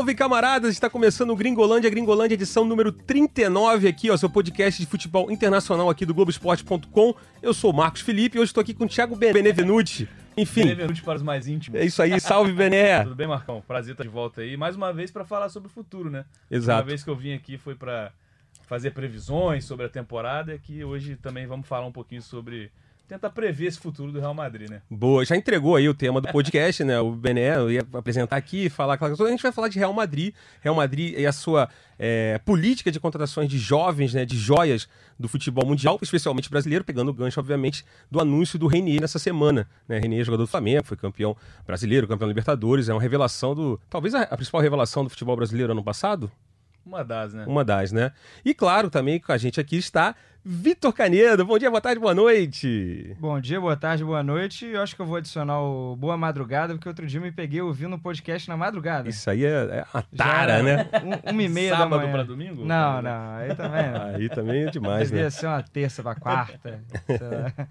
Salve, camaradas! Está começando o Gringolândia, Gringolândia, edição número 39 aqui, ó, seu podcast de futebol internacional aqui do Globoesporte.com. Eu sou o Marcos Felipe e hoje estou aqui com o Thiago Benevenuti. Enfim. Benevenuti para os mais íntimos. É isso aí, salve Bené! Tudo bem, Marcão? Prazer estar de volta aí. Mais uma vez para falar sobre o futuro, né? Exato. Uma vez que eu vim aqui foi para fazer previsões sobre a temporada, que hoje também vamos falar um pouquinho sobre tentar prever esse futuro do Real Madrid, né? Boa, já entregou aí o tema do podcast, né? O Bené ia apresentar aqui, falar aquela coisa. A gente vai falar de Real Madrid, Real Madrid e a sua é, política de contratações de jovens, né? De joias do futebol mundial, especialmente brasileiro, pegando o gancho, obviamente, do anúncio do Renier nessa semana. Né? Renier, jogador do Flamengo, foi campeão brasileiro, campeão Libertadores, é uma revelação do. Talvez a principal revelação do futebol brasileiro ano passado. Uma das, né? Uma das, né? E claro, também com a gente aqui está Vitor Canedo. Bom dia, boa tarde, boa noite. Bom dia, boa tarde, boa noite. Eu acho que eu vou adicionar o boa madrugada, porque outro dia eu me peguei ouvindo o podcast na madrugada. Isso aí é, é uma tara, né? Um, uma e meia Sábado da manhã. para domingo? Não, não, aí também não. Aí também é demais, Devia né? ser uma terça pra quarta. sei lá.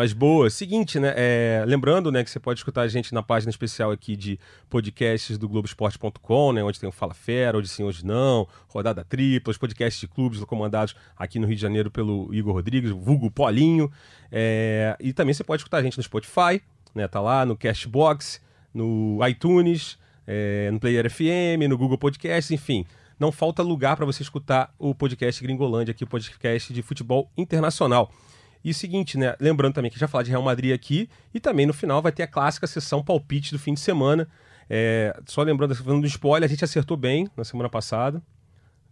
Mas boa, seguinte, né? é, lembrando, né, que você pode escutar a gente na página especial aqui de podcasts do Globoesporte.com, né? Onde tem o Fala Fera, hoje sim, hoje não, Rodada Tripla, os podcasts de clubes comandados aqui no Rio de Janeiro pelo Igor Rodrigues, vulgo Polinho. É, e também você pode escutar a gente no Spotify, né? Tá lá no Cashbox, no iTunes, é, no Player FM, no Google Podcast, enfim. Não falta lugar para você escutar o podcast Gringolândia, aqui o podcast de futebol internacional. E o seguinte, né? Lembrando também que já falar de Real Madrid aqui e também no final vai ter a clássica sessão palpite do fim de semana. É, só lembrando, falando do spoiler, a gente acertou bem na semana passada.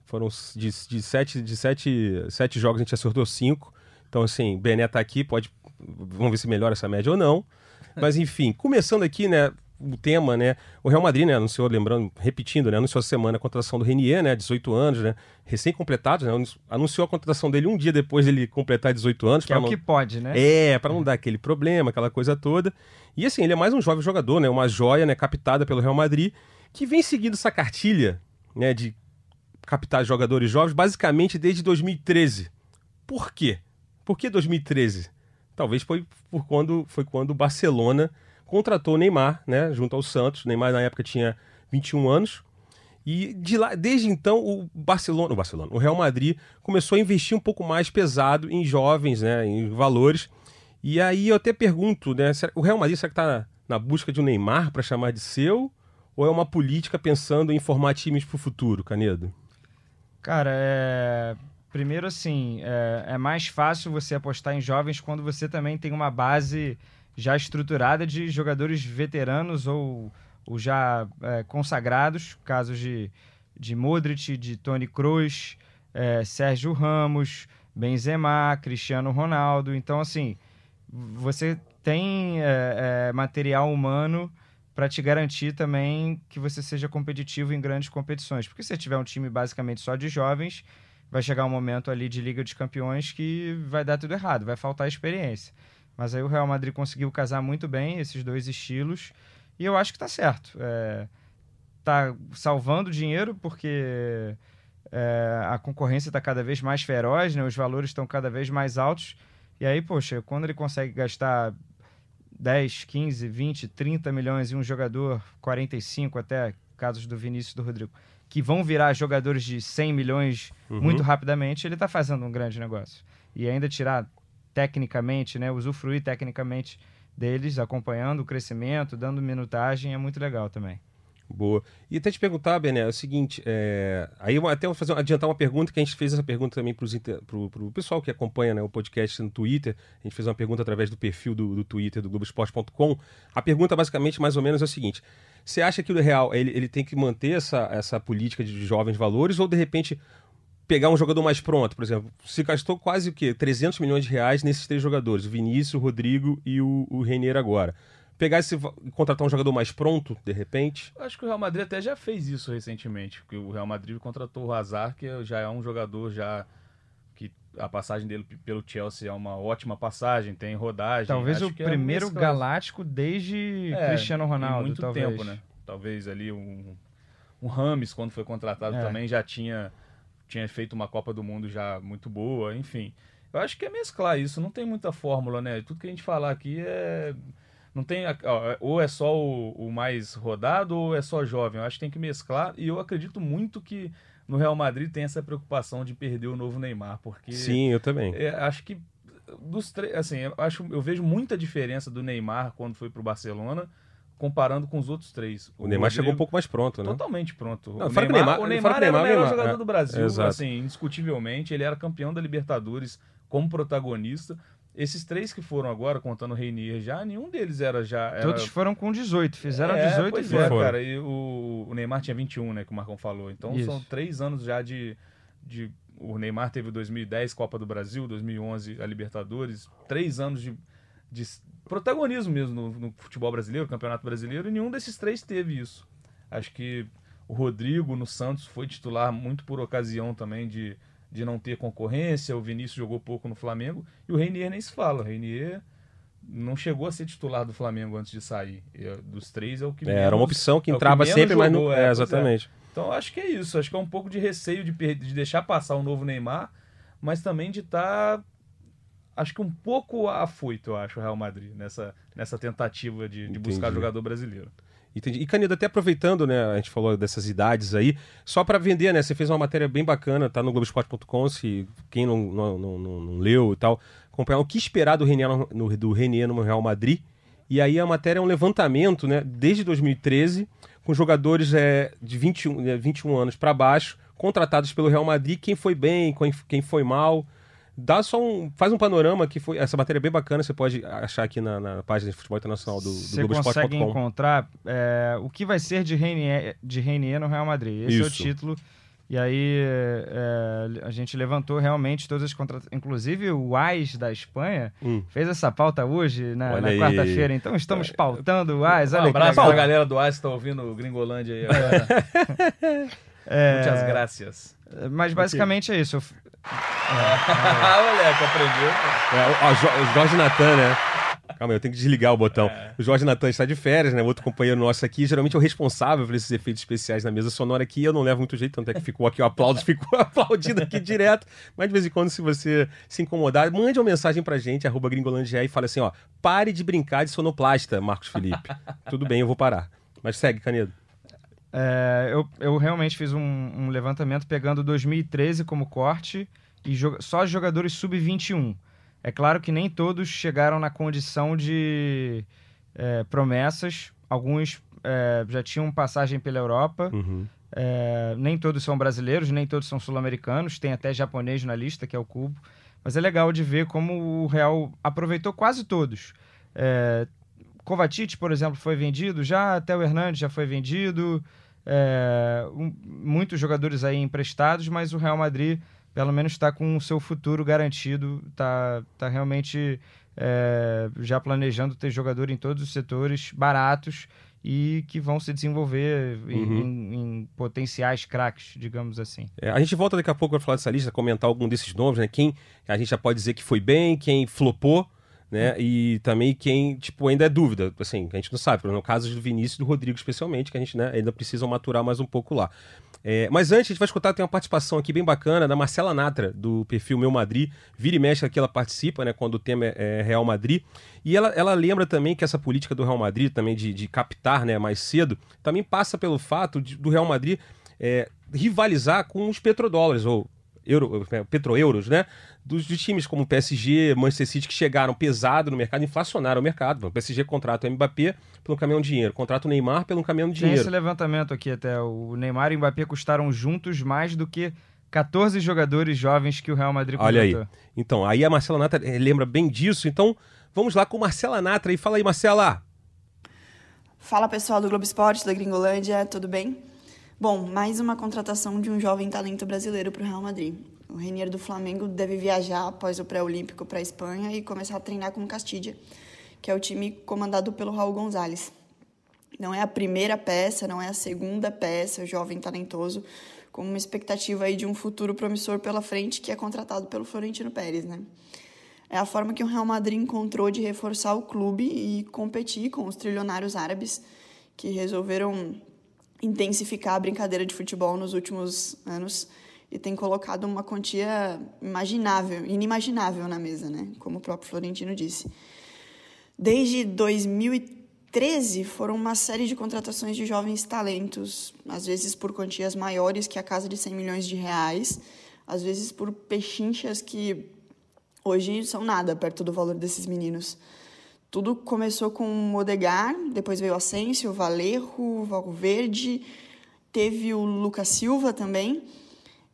Foram de, de, sete, de sete, sete jogos, a gente acertou cinco. Então, assim, Bené tá aqui, pode. Vamos ver se melhora essa média ou não. Mas, enfim, começando aqui, né? O tema, né? O Real Madrid, né? Anunciou, lembrando, repetindo, né? Anunciou a semana a contratação do Renier, né? 18 anos, né? Recém-completado, né? Anunciou a contratação dele um dia depois dele completar 18 anos. Que é o não- que pode, né? é, para não dar aquele problema, aquela coisa toda. E assim, ele é mais um jovem jogador, né? Uma joia, né? Captada pelo Real Madrid, que vem seguindo essa cartilha, né? De captar jogadores jovens, basicamente desde 2013. Por quê? Por que 2013? Talvez foi por quando foi quando o Barcelona contratou o Neymar, né? Junto ao Santos. O Neymar na época tinha 21 anos. E de lá, desde então, o Barcelona, o Barcelona, o Real Madrid começou a investir um pouco mais pesado em jovens, né, em valores. E aí eu até pergunto, né, será- o Real Madrid será que está na busca de um Neymar para chamar de seu? Ou é uma política pensando em formar times para o futuro, Canedo? Cara, é... primeiro assim, é... é mais fácil você apostar em jovens quando você também tem uma base já estruturada de jogadores veteranos ou, ou já é, consagrados, casos de, de Modric, de Toni Kroos, é, Sérgio Ramos, Benzema, Cristiano Ronaldo. Então, assim, você tem é, é, material humano para te garantir também que você seja competitivo em grandes competições. Porque se você tiver um time basicamente só de jovens, vai chegar um momento ali de Liga dos Campeões que vai dar tudo errado, vai faltar experiência. Mas aí o Real Madrid conseguiu casar muito bem esses dois estilos e eu acho que tá certo. É, tá salvando dinheiro porque é, a concorrência está cada vez mais feroz, né? os valores estão cada vez mais altos. E aí, poxa, quando ele consegue gastar 10, 15, 20, 30 milhões em um jogador, 45 até, casos do Vinícius e do Rodrigo, que vão virar jogadores de 100 milhões Uhum. muito rapidamente, ele está fazendo um grande negócio. E ainda tirar tecnicamente, né, usufruir tecnicamente deles, acompanhando o crescimento, dando minutagem, é muito legal também. Boa. E até te perguntar, Bené, é o seguinte, é... aí eu até vou fazer, adiantar uma pergunta, que a gente fez essa pergunta também para o pessoal que acompanha né, o podcast no Twitter, a gente fez uma pergunta através do perfil do, do Twitter do Globoesporte.com. A pergunta basicamente, mais ou menos, é o seguinte, você acha que o Real ele, ele tem que manter essa, essa política de jovens valores ou, de repente, pegar um jogador mais pronto, por exemplo, se gastou quase o quê? 300 milhões de reais nesses três jogadores, o Vinícius, o Rodrigo e o, o Renier agora. Pegar esse, contratar um jogador mais pronto, de repente, acho que o Real Madrid até já fez isso recentemente, porque o Real Madrid contratou o Hazard, que já é um jogador já que a passagem dele pelo Chelsea é uma ótima passagem, tem rodagem. Talvez Acho o que é primeiro mescla- galáctico desde É, Cristiano Ronaldo, muito talvez. tempo, né? Talvez ali um, um Rames, quando foi contratado É. também, já tinha, tinha feito uma Copa do Mundo já muito boa, enfim. Eu acho que é mesclar isso, não tem muita fórmula, né? Tudo que a gente falar aqui é. Não tem. Ó, ou é só o, o, mais rodado ou é só jovem. Eu acho que tem que mesclar. E eu acredito muito que no Real Madrid tem essa preocupação de perder o novo Neymar. Porque. Sim, eu também. É, acho que dos três. Assim, eu, acho, eu vejo muita diferença do Neymar quando foi pro Barcelona comparando com os outros três. O, o Neymar Rodrigo, chegou um pouco mais pronto, né? Totalmente pronto. Não, o, Neymar, Neymar, o Neymar, era Neymar, o melhor Neymar, jogador é, do Brasil, exato. assim, indiscutivelmente. Ele era campeão da Libertadores como protagonista. Esses três que foram agora, contando o Reinier já, nenhum deles era já. Era... Todos foram com 18, fizeram é, 18 pois e é, foram. cara. E o, o, Neymar tinha 21, né, que o Marcão falou. Então Isso. são três anos já de, de. O Neymar teve 2010 Copa do Brasil, 2011 a Libertadores. Três anos de, de protagonismo mesmo no, no futebol brasileiro, Campeonato Brasileiro, e nenhum desses três teve isso. Acho que o Rodrigo no Santos foi titular muito por ocasião também de de não ter concorrência, o Vinícius jogou pouco no Flamengo, e o Reinier nem se fala. O Reinier não chegou a ser titular do Flamengo antes de sair. Eu, dos três é o que É, menos, era uma opção que é entrava menos sempre, mas não. jogou, É, pois exatamente. Então acho que é isso. Acho que é um pouco de receio de, de deixar passar o novo Neymar, mas também de estar. Acho que um pouco afoito, eu acho, o Real Madrid, nessa, nessa tentativa de, de buscar jogador brasileiro. Entendi. E Canedo, até aproveitando, né, a gente falou dessas idades aí, só para vender, né, você fez uma matéria bem bacana, tá no Globoesporte.com, se quem não, não, não, não- leu e tal, acompanhar o que esperar do Renier no, no- do Renier no Real Madrid. E aí a matéria é um levantamento, né, desde 2013, com jogadores é, de 21, né, 21 anos para baixo, contratados pelo Real Madrid, quem foi bem, quem, quem foi mal. Dá só um. Faz um panorama que foi. Essa matéria é bem bacana, você pode achar aqui na, na página de futebol internacional do, do Você consegue encontrar é, o que vai ser de Reinier, de Reinier no Real Madrid. Esse é o Isso. título. E aí é, a gente levantou realmente todas as contratações. Inclusive o AIS da Espanha Hum. fez essa pauta hoje, na, Olha na aí. quarta-feira. Então estamos pautando o AIS. Olha um abraço pra galera do AS que tá ouvindo o Gringolândia aí agora. É, Muitas graças. Mas basicamente é isso. Ah, moleque, aprendeu. É, o, ó, Jo- Jorge Natan, né? Calma aí, eu tenho que desligar o botão. É. O Jorge Natan está de férias, né? Outro companheiro nosso aqui, geralmente é o responsável por esses efeitos especiais na mesa sonora aqui. Eu não levo muito jeito, tanto é que ficou aqui o aplauso, ficou aplaudido aqui direto. Mas de vez em quando, se você se incomodar, mande uma mensagem pra gente, arroba gringolandia, e fale assim, ó, pare de brincar de sonoplasta, Marcos Felipe. Tudo bem, eu vou parar. Mas segue, Canedo. É, eu, eu realmente fiz um, um levantamento pegando 2013 como corte e jo- só jogadores sub-21. É claro que nem todos chegaram na condição de é, promessas. Alguns é, já tinham passagem pela Europa. Uhum. É, nem todos são brasileiros, nem todos são sul-americanos. Tem até japonês na lista, que é o Cubo. Mas é legal de ver como o Real aproveitou quase todos. É, Kovacic, por exemplo, foi vendido já, até o Hernandes já foi vendido, é, um- muitos jogadores aí emprestados, mas o Real Madrid pelo menos está com o seu futuro garantido, está tá realmente é, já planejando ter jogador em todos os setores baratos e que vão se desenvolver em- Uhum. em, em potenciais craques, digamos assim. É, a gente volta daqui a pouco para falar dessa lista, comentar algum desses nomes, né? Quem a gente já pode dizer que foi bem, quem flopou, né? E também quem, tipo, ainda é dúvida, assim, a gente não sabe. No caso do Vinícius e do Rodrigo, especialmente, que a gente né, ainda precisa maturar mais um pouco lá. É, mas antes, a gente vai escutar, tem uma participação aqui bem bacana da Marcela Natra, do perfil Meu Madrid. Vira e mexe aqui, ela participa, né? Quando o tema é, é Real Madrid. E ela, ela lembra também que essa política do Real Madrid, também de, de captar né, mais cedo, também passa pelo fato de- do Real Madrid é, rivalizar com os petrodólares, ou euro, é, petroeuros, né? Dos, de times como PSG, Manchester City, que chegaram pesado no mercado, inflacionaram o mercado. O PSG contrata o Mbappé pelo caminhão de dinheiro, contrata o Neymar pelo caminhão de Tem esse dinheiro. levantamento aqui até. O Neymar e o Mbappé custaram juntos mais do que 14 jogadores jovens que o Real Madrid Olha aí. contratou. Então, aí a Marcela Natra eh, lembra bem disso. Então, vamos lá com Marcela Natra. E fala aí, Marcela. Fala pessoal do Globo Esporte, da Gringolândia, tudo bem? Bom, mais uma contratação de um jovem talento brasileiro para o Real Madrid. O Renier do Flamengo deve viajar após o pré-olímpico para a Espanha e começar a treinar com o Castilla, que é o time comandado pelo Raul Gonzalez. Não é a primeira peça, não é a segunda peça, o jovem talentoso, com uma expectativa aí de um futuro promissor pela frente, que é contratado pelo Florentino Pérez, né? É a forma que o Real Madrid encontrou de reforçar o clube e competir com os trilionários árabes que resolveram intensificar a brincadeira de futebol nos últimos anos e tem colocado uma quantia imaginável, inimaginável na mesa, né? Como o próprio Florentino disse. Desde 2013 foram uma série de contratações de jovens talentos, às vezes por quantias maiores que a casa de 100 milhões de reais, às vezes por pechinchas que hoje são nada perto do valor desses meninos. Tudo começou com o Odegar, depois veio o Asensio, o Valerro, o Valverde, teve o Lucas Silva também.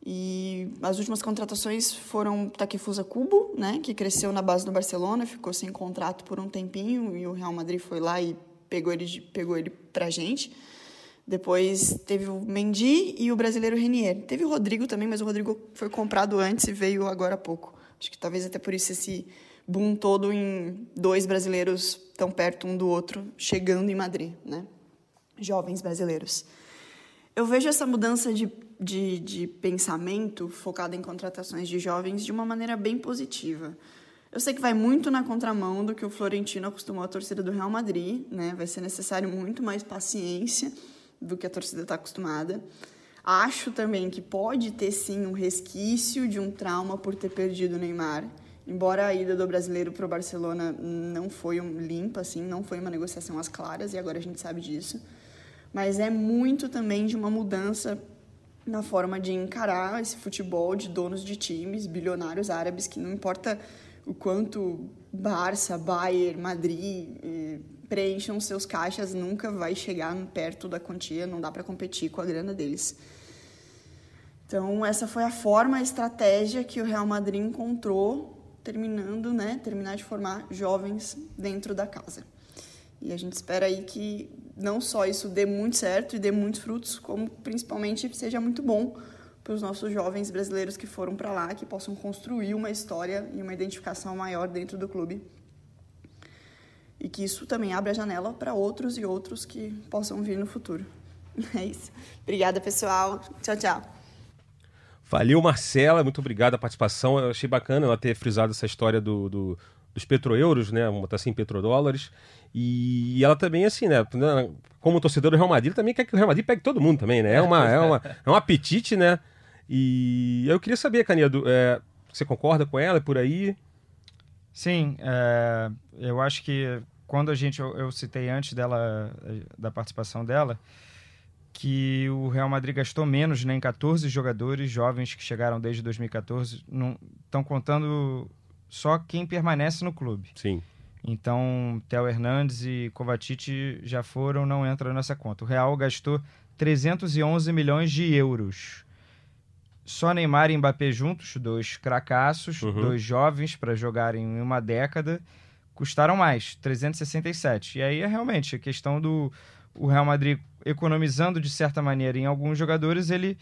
E as últimas contratações foram Takefusa Kubo, né, que cresceu na base do Barcelona, ficou sem contrato por um tempinho e o Real Madrid foi lá e pegou ele, pegou ele pra gente. Depois teve o Mendy e o brasileiro Renier. Teve o Rodrigo também, mas o Rodrigo foi comprado antes e veio agora há pouco. Acho que talvez até por isso esse boom todo em dois brasileiros tão perto um do outro, chegando em Madrid, né? Jovens brasileiros. Eu vejo essa mudança de, de, de pensamento focada em contratações de jovens de uma maneira bem positiva. Eu sei que vai muito na contramão do que o Florentino acostumou a torcida do Real Madrid, né? Vai ser necessário muito mais paciência do que a torcida está acostumada. Acho também que pode ter sim um resquício de um trauma por ter perdido o Neymar. Embora a ida do brasileiro para o Barcelona não foi um limpa, assim, não foi uma negociação às claras, e agora a gente sabe disso. Mas é muito também de uma mudança na forma de encarar esse futebol de donos de times, bilionários árabes, que não importa o quanto Barça, Bayern, Madrid eh, preencham seus caixas, nunca vai chegar perto da quantia, não dá para competir com a grana deles. Então, essa foi a forma, a estratégia que o Real Madrid encontrou terminando, né, terminar de formar jovens dentro da casa. E a gente espera aí que não só isso dê muito certo e dê muitos frutos, como principalmente seja muito bom para os nossos jovens brasileiros que foram para lá, que possam construir uma história e uma identificação maior dentro do clube. E que isso também abra a janela para outros e outros que possam vir no futuro. É isso. Obrigada, pessoal. Tchau, tchau. Valeu, Marcela, muito obrigado a participação. Eu achei bacana ela ter frisado essa história do, do dos petroeuros, né? Vamos botar assim, petrodólares. E, ela também, assim, né? Como torcedor do Real Madrid, também quer que o Real Madrid pegue todo mundo também, né? É, uma, é, uma, é um apetite, né? E eu queria saber, Canedo, é, você concorda com ela? É por aí? Sim, é, eu acho que quando a gente, eu, eu citei antes dela, da participação dela, que o Real Madrid gastou menos né, em 14 jogadores jovens que chegaram desde 2014. Estão contando só quem permanece no clube. Sim. Então, Theo Hernandes e Kovacic já foram, não entram nessa conta. O Real gastou 311 milhões de euros. Só Neymar e Mbappé juntos, dois cracassos, uhum. dois jovens para jogarem em uma década, custaram mais, 367. E aí é realmente a questão do o Real Madrid economizando de certa maneira em alguns jogadores, ele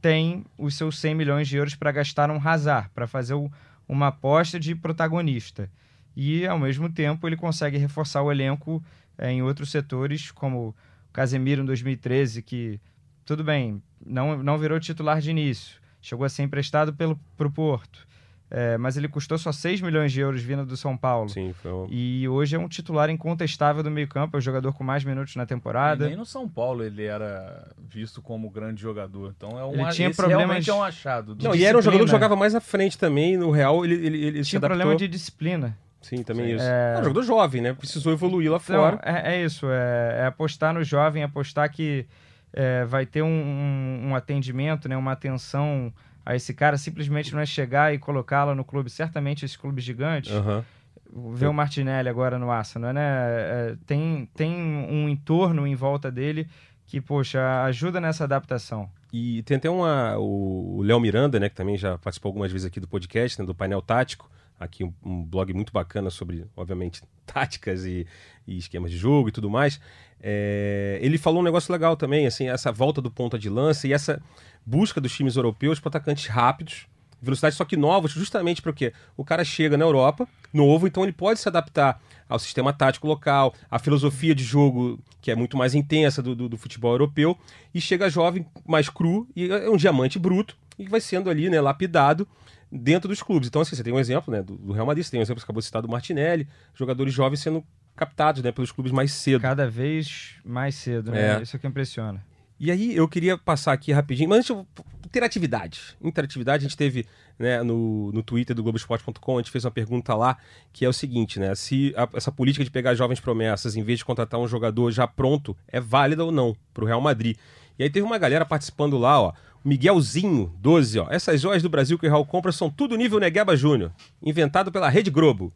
tem os seus 100 milhões de euros para gastar um Hazard, para fazer o, uma aposta de protagonista. E, ao mesmo tempo, ele consegue reforçar o elenco é, em outros setores, como Casemiro em 2013, que, tudo bem, não, não virou titular de início, chegou a ser emprestado para o Porto. É, mas ele custou só 6 milhões de euros vindo do São Paulo. Sim, foi um... E hoje é um titular incontestável do meio-campo, é o jogador com mais minutos na temporada. E nem no São Paulo ele era visto como grande jogador. Então é um ele tinha problemas é um achado. Não, e era um jogador que jogava mais à frente também. No Real, ele, ele, ele tinha problema de disciplina. Sim, também Sim. isso. É... é um jogador jovem, né? Precisou evoluir lá então, fora. É, é, isso, é, é, apostar no jovem, apostar que é, vai ter um, um, um atendimento, né, uma atenção a esse cara simplesmente não é chegar e colocá-lo no clube, certamente esse clube gigante. Uhum. Ver o Martinelli agora no Arsenal, né? É, tem, tem um entorno em volta dele que, poxa, ajuda nessa adaptação. E tem até uma, o Léo Miranda, né, que também já participou algumas vezes aqui do podcast, né, do painel tático, aqui um, um, blog muito bacana sobre, obviamente, táticas e, e esquemas de jogo e tudo mais. É, ele falou um negócio legal também, assim, essa volta do ponta de lança e essa busca dos times europeus por atacantes rápidos, velocidade só que novos, justamente porque o cara chega na Europa, novo, então ele pode se adaptar ao sistema tático local, à filosofia de jogo que é muito mais intensa do, do, do futebol europeu, e chega jovem, mais cru, e é um diamante bruto, e vai sendo ali, né, lapidado dentro dos clubes. Então, assim, você tem um exemplo né, do, do Real Madrid, você tem um exemplo que acabou de citar do Martinelli, jogadores jovens sendo captados né, pelos clubes mais cedo. Cada vez mais cedo, né? É. Isso é que impressiona. E aí eu queria passar aqui rapidinho, mas antes eu interatividade. Interatividade, a gente teve né, no, no Twitter do Globoesporte.com, a gente fez uma pergunta lá, que é o seguinte, né? Se a, essa política de pegar jovens promessas em vez de contratar um jogador já pronto é válida ou não para o Real Madrid. E aí teve uma galera participando lá, ó. Miguelzinho, 12, ó. Essas joias do Brasil que o Real compra são tudo nível Negueba Júnior, inventado pela Rede Globo.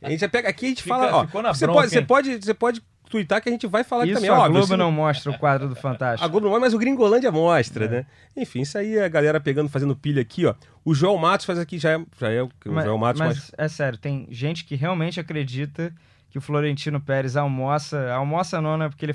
A gente já pega aqui e a gente Fica- fala, ó. Você bronca, pode, você pode, você pode twittar que a gente vai falar Isso também, a óbvio. Globo se não mostra o quadro do a Fantástico. Globo não vai, mas o Gringolândia mostra, né? Enfim, isso aí a galera pegando, fazendo pilha aqui, ó. O Joel Matos faz aqui, já é, já é o o Mas, Joel Matos, mas, mas é sério, tem gente que realmente acredita que o Florentino Pérez almoça, almoça não, né? Porque ele,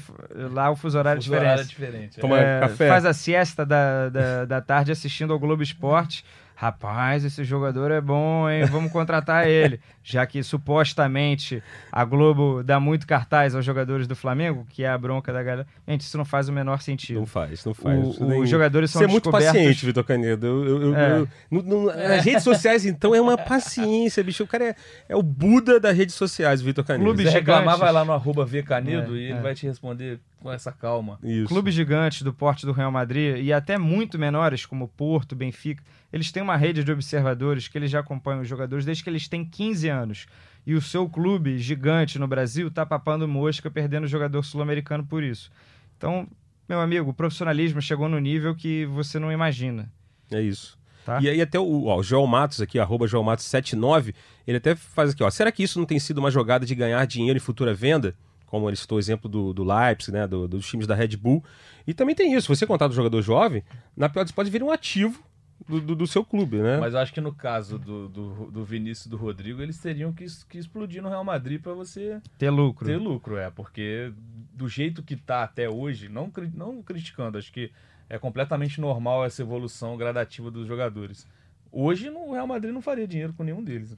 lá o fuso horário é Fuso horário é diferente. diferente. é. Toma- É, café. Faz a siesta da, da, da tarde assistindo ao Globo Esporte. Rapaz, esse jogador é bom, hein? Vamos contratar ele. Já que supostamente a Globo dá muito cartaz aos jogadores do Flamengo, que é a bronca da galera. Gente, isso não faz o menor sentido. não faz, não faz. O- Isso os nem- jogadores são Você é muito paciente, Vitor Canedo. Eu, eu- É. eu- no- no- nas redes sociais, então, é uma paciência, bicho. O cara é, é o Buda das redes sociais, Vitor Canedo. Clube reclamar, vai lá no arroba vcanedo É, e ele é. vai te responder com essa calma. Isso. Clubes gigantes do porte do Real Madrid e até muito menores, como Porto, Benfica, eles têm uma rede de observadores que eles já acompanham os jogadores desde que eles têm 15 anos. E o seu clube gigante no Brasil tá papando mosca, perdendo jogador sul-americano por isso. Então, meu amigo, o profissionalismo chegou no nível que você não imagina. É isso. Tá. E aí até o, ó, o Joel Matos aqui, arroba Joel Matos 79, ele até faz aqui, ó. Será que isso não tem sido uma jogada de ganhar dinheiro em futura venda? Como ele citou o exemplo do, do Leipzig, né? do- dos times da Red Bull. E também tem isso. Você contrata um jogador jovem, na pior das pode vir um ativo do, do, do seu clube, né? Mas eu acho que no caso do, do, do Vinícius e do Rodrigo, eles teriam que, que explodir no Real Madrid pra você Ter lucro. ter lucro, é. Porque do jeito que tá até hoje, não, não criticando, acho que é completamente normal essa evolução gradativa dos jogadores. Hoje no Real Madrid não faria dinheiro com nenhum deles.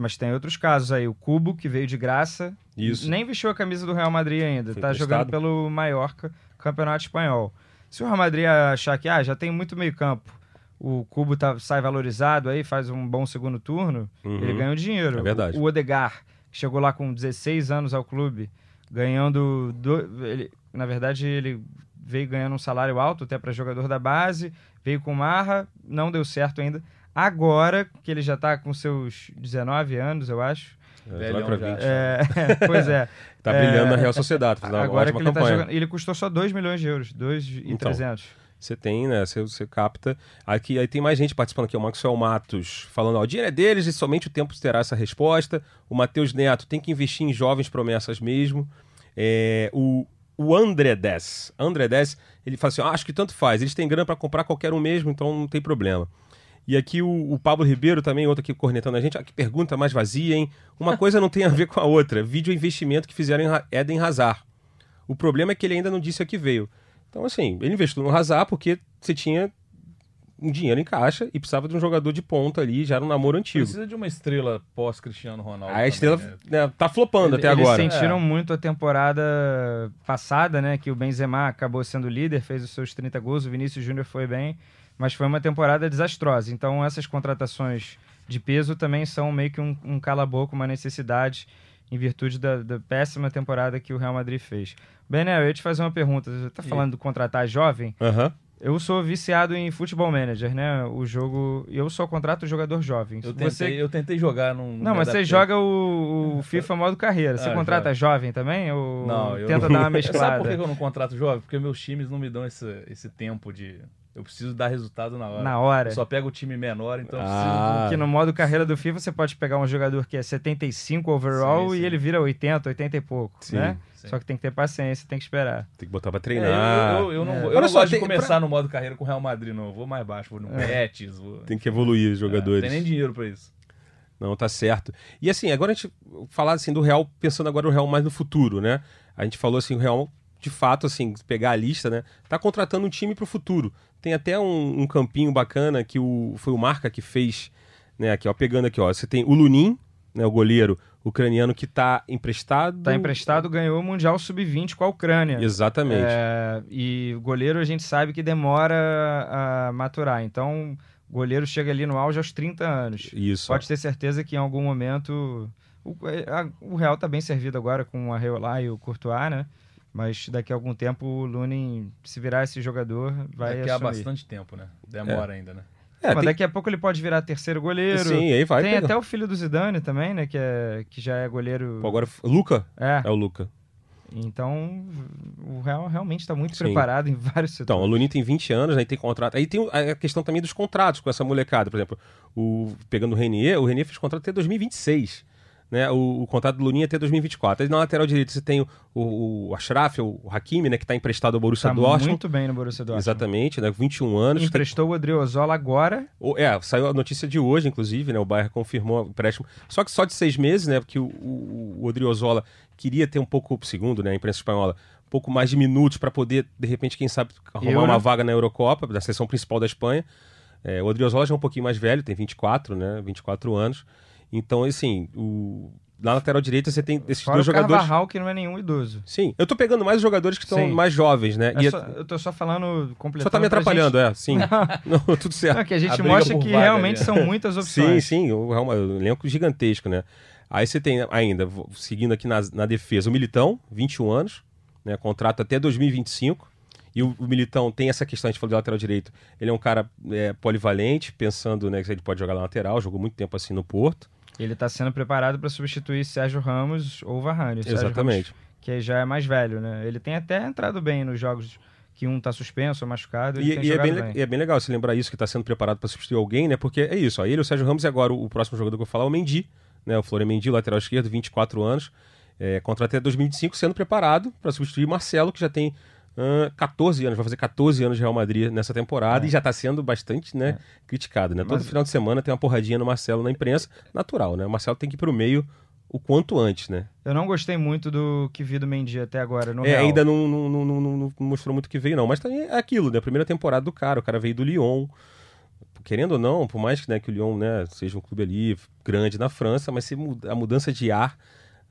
Mas tem outros casos aí. O Cubo, que veio de graça, Isso. nem vestiu a camisa do Real Madrid ainda. Foi tá jogando emprestado. pelo Mallorca, Campeonato Espanhol. Se o Real Madrid achar que ah, já tem muito meio campo, o Cubo tá, sai valorizado aí, faz um bom segundo turno, Uhum. ele ganha o dinheiro. É verdade. O, o Odegar, que chegou lá com 16 anos ao clube, ganhando... do- ele, na verdade, ele veio ganhando um salário alto até para jogador da base, veio com Marra, não deu certo ainda. Agora, que ele já tá com seus 19 anos, eu acho. É, Velhão vai pra já. 20. É, pois é. Tá É, brilhando na Real Sociedade, uma Agora que ele tá jogando. Ele custou só 2 milhões de euros. 2,300. Você tem, né? Você, você capta. Aqui aí tem mais gente participando aqui. O Maxwell Matos falando: ó, o dinheiro é deles e somente o tempo terá essa resposta. O Matheus Neto tem que investir em jovens promessas mesmo. É, o, o André 10. André 10, ele fala assim: ó, acho que tanto faz. Eles têm grana para comprar qualquer um mesmo, então não tem problema. E aqui o, o Pablo Ribeiro também, outro aqui cornetando a gente. Ah, que pergunta mais vazia, hein? Uma coisa não tem a ver com a outra. Vídeo investimento que fizeram em Eden Hazard. O problema é que ele ainda não disse a que veio. Então, assim, ele investiu no Hazard porque você tinha um dinheiro em caixa e precisava de um jogador de ponta ali, já era um namoro antigo. Precisa de uma estrela pós-Cristiano Ronaldo. A também, estrela né? né, tá flopando Ele- até Eles agora. sentiram É. muito a temporada passada, né? Que o Benzema acabou sendo líder, fez os seus 30 gols, o Vinícius Júnior foi bem, mas foi uma temporada desastrosa. Então essas contratações de peso também são meio que um, um cala-boca, uma necessidade em virtude da, da péssima temporada que o Real Madrid fez. Bené, eu ia te fazer uma pergunta. Você tá E- falando de contratar jovem? Aham. Eu sou viciado em futebol manager, né? O jogo. Eu só contrato jogador jovem. Eu tentei, Você eu tentei jogar num. não, mas você joga o, o FIFA modo carreira. Você Ah, contrata jovem também? Ou Não, eu tenta dar uma Sabe por mesclada? que eu não contrato jovem? Porque meus times não me dão esse, esse tempo de. Eu preciso dar resultado na hora. Na hora. Eu só pego o time menor, então eu Ah. Porque no modo carreira do FIFA você pode pegar um jogador que é 75 overall Sim, e sim. ele vira 80, 80 e pouco, Sim, né? sim. Só que tem que ter paciência, tem que esperar. Tem que botar pra treinar. É, eu, eu, eu não, É. eu Olha não só, gosto tem- de começar no modo carreira com o Real Madrid, não. Eu vou mais baixo, vou no Betis. Vou... Tem que evoluir os É, jogadores. Não tem nem dinheiro pra isso. Não, tá certo. E assim, agora a gente falar assim do Real, pensando agora o Real mais no futuro, né? A gente falou assim, o Real, de fato, assim, pegar a lista, né? Tá contratando um time pro futuro. Tem até um, um campinho bacana que o, foi o Marca que fez, né? Aqui, ó, pegando aqui, ó. Você tem o Lunin, né? O goleiro ucraniano que tá emprestado. Tá emprestado, ganhou o Mundial Sub-20 com a Ucrânia. Exatamente. É, e o goleiro a gente sabe que demora a maturar. Então, o goleiro chega ali no auge aos 30 anos. Isso. Pode ter certeza que em algum momento. O, a- o Real tá bem servido agora com o Arreolá e o Courtois, né? Mas daqui a algum tempo o Lunin, se virar esse jogador, vai Daqui a assumir. bastante tempo, né? Demora ainda, né? É, Mas tem- daqui a pouco ele pode virar terceiro goleiro. Sim, aí vai Tem pegar. até o filho do Zidane também, né? Que, é, que já é goleiro. Pô, Agora, Luca? É. É o Luca. Então, o Real realmente está muito Sim. preparado em vários Então, o setores. Lunin tem 20 anos, aí tem contrato. Aí tem a questão também dos contratos com essa molecada. Por exemplo, o, pegando o Renier, o Renier fez contrato até 2026. Né? O, o contrato do Lunin é até 2024. Aí na lateral direita você tem o, o, o Ashraf, o Hakimi, né, que está emprestado ao Borussia Tá Dortmund. muito bem no Borussia Dortmund. Exatamente, né? 21 anos. Emprestou o Odriozola agora. O- É, saiu a notícia de hoje, inclusive, né? O Bayern confirmou o empréstimo. Só que só de seis meses, né? Porque o, o, o Odriozola queria ter um pouco, segundo né, a imprensa espanhola, um pouco mais de minutos para poder, de repente, quem sabe, arrumar Euro. uma vaga na Eurocopa, da seleção principal da Espanha. É, o Odriozola já é um pouquinho mais velho, tem 24, né? 24 anos. Então, assim, o... na lateral direita você tem esses Fora dois o jogadores. Carvajal, que não é nenhum idoso. Sim, eu tô pegando mais os jogadores que estão Sim. mais jovens, né? É só- eu tô só falando, completando. Só tá me atrapalhando, gente- é, sim. Não, tudo certo. Não, que a gente A mostra que vaga realmente ali. são muitas Sim, opções. sim, o Real Madrid, um elenco gigantesco, né? Aí você tem ainda, seguindo aqui na, na defesa, o Militão, 21 anos, né? Contrato até 2025. E o, o Militão tem essa questão, a gente falou de lateral direito, ele é um cara é, polivalente, pensando né, que ele pode jogar na lateral, jogou muito tempo assim no Porto. Ele tá sendo preparado para substituir Sérgio Ramos ou Varane. Exatamente. Ramos, que já é mais velho, né? Ele tem até entrado bem nos jogos que um tá suspenso machucado. E, e é, bem, bem. e é bem legal você lembrar isso, que está sendo preparado para substituir alguém, né? Porque é isso, ó, ele, o Sérgio Ramos e agora o, o próximo jogador que eu vou falar é o Mendy, né? O Florian Mendy, lateral esquerdo, 24 anos, é, contrato até 2025, sendo preparado para substituir Marcelo, que já tem ah, 14 anos, vai fazer 14 anos de Real Madrid nessa temporada É. e já está sendo bastante né, criticado, né? Todo Mas- final de semana tem uma porradinha no Marcelo na imprensa, natural, né? O Marcelo tem que ir para o meio o quanto antes, né? Eu não gostei muito do que vi do Mendy até agora no É, Real. ainda não, não, não, não- mostrou muito o que veio, não. Mas também é aquilo, né? A primeira temporada do cara, o cara veio do Lyon. Querendo ou não, por mais que, né, que o Lyon né, seja um clube ali grande na França, mas se a mudança de ar,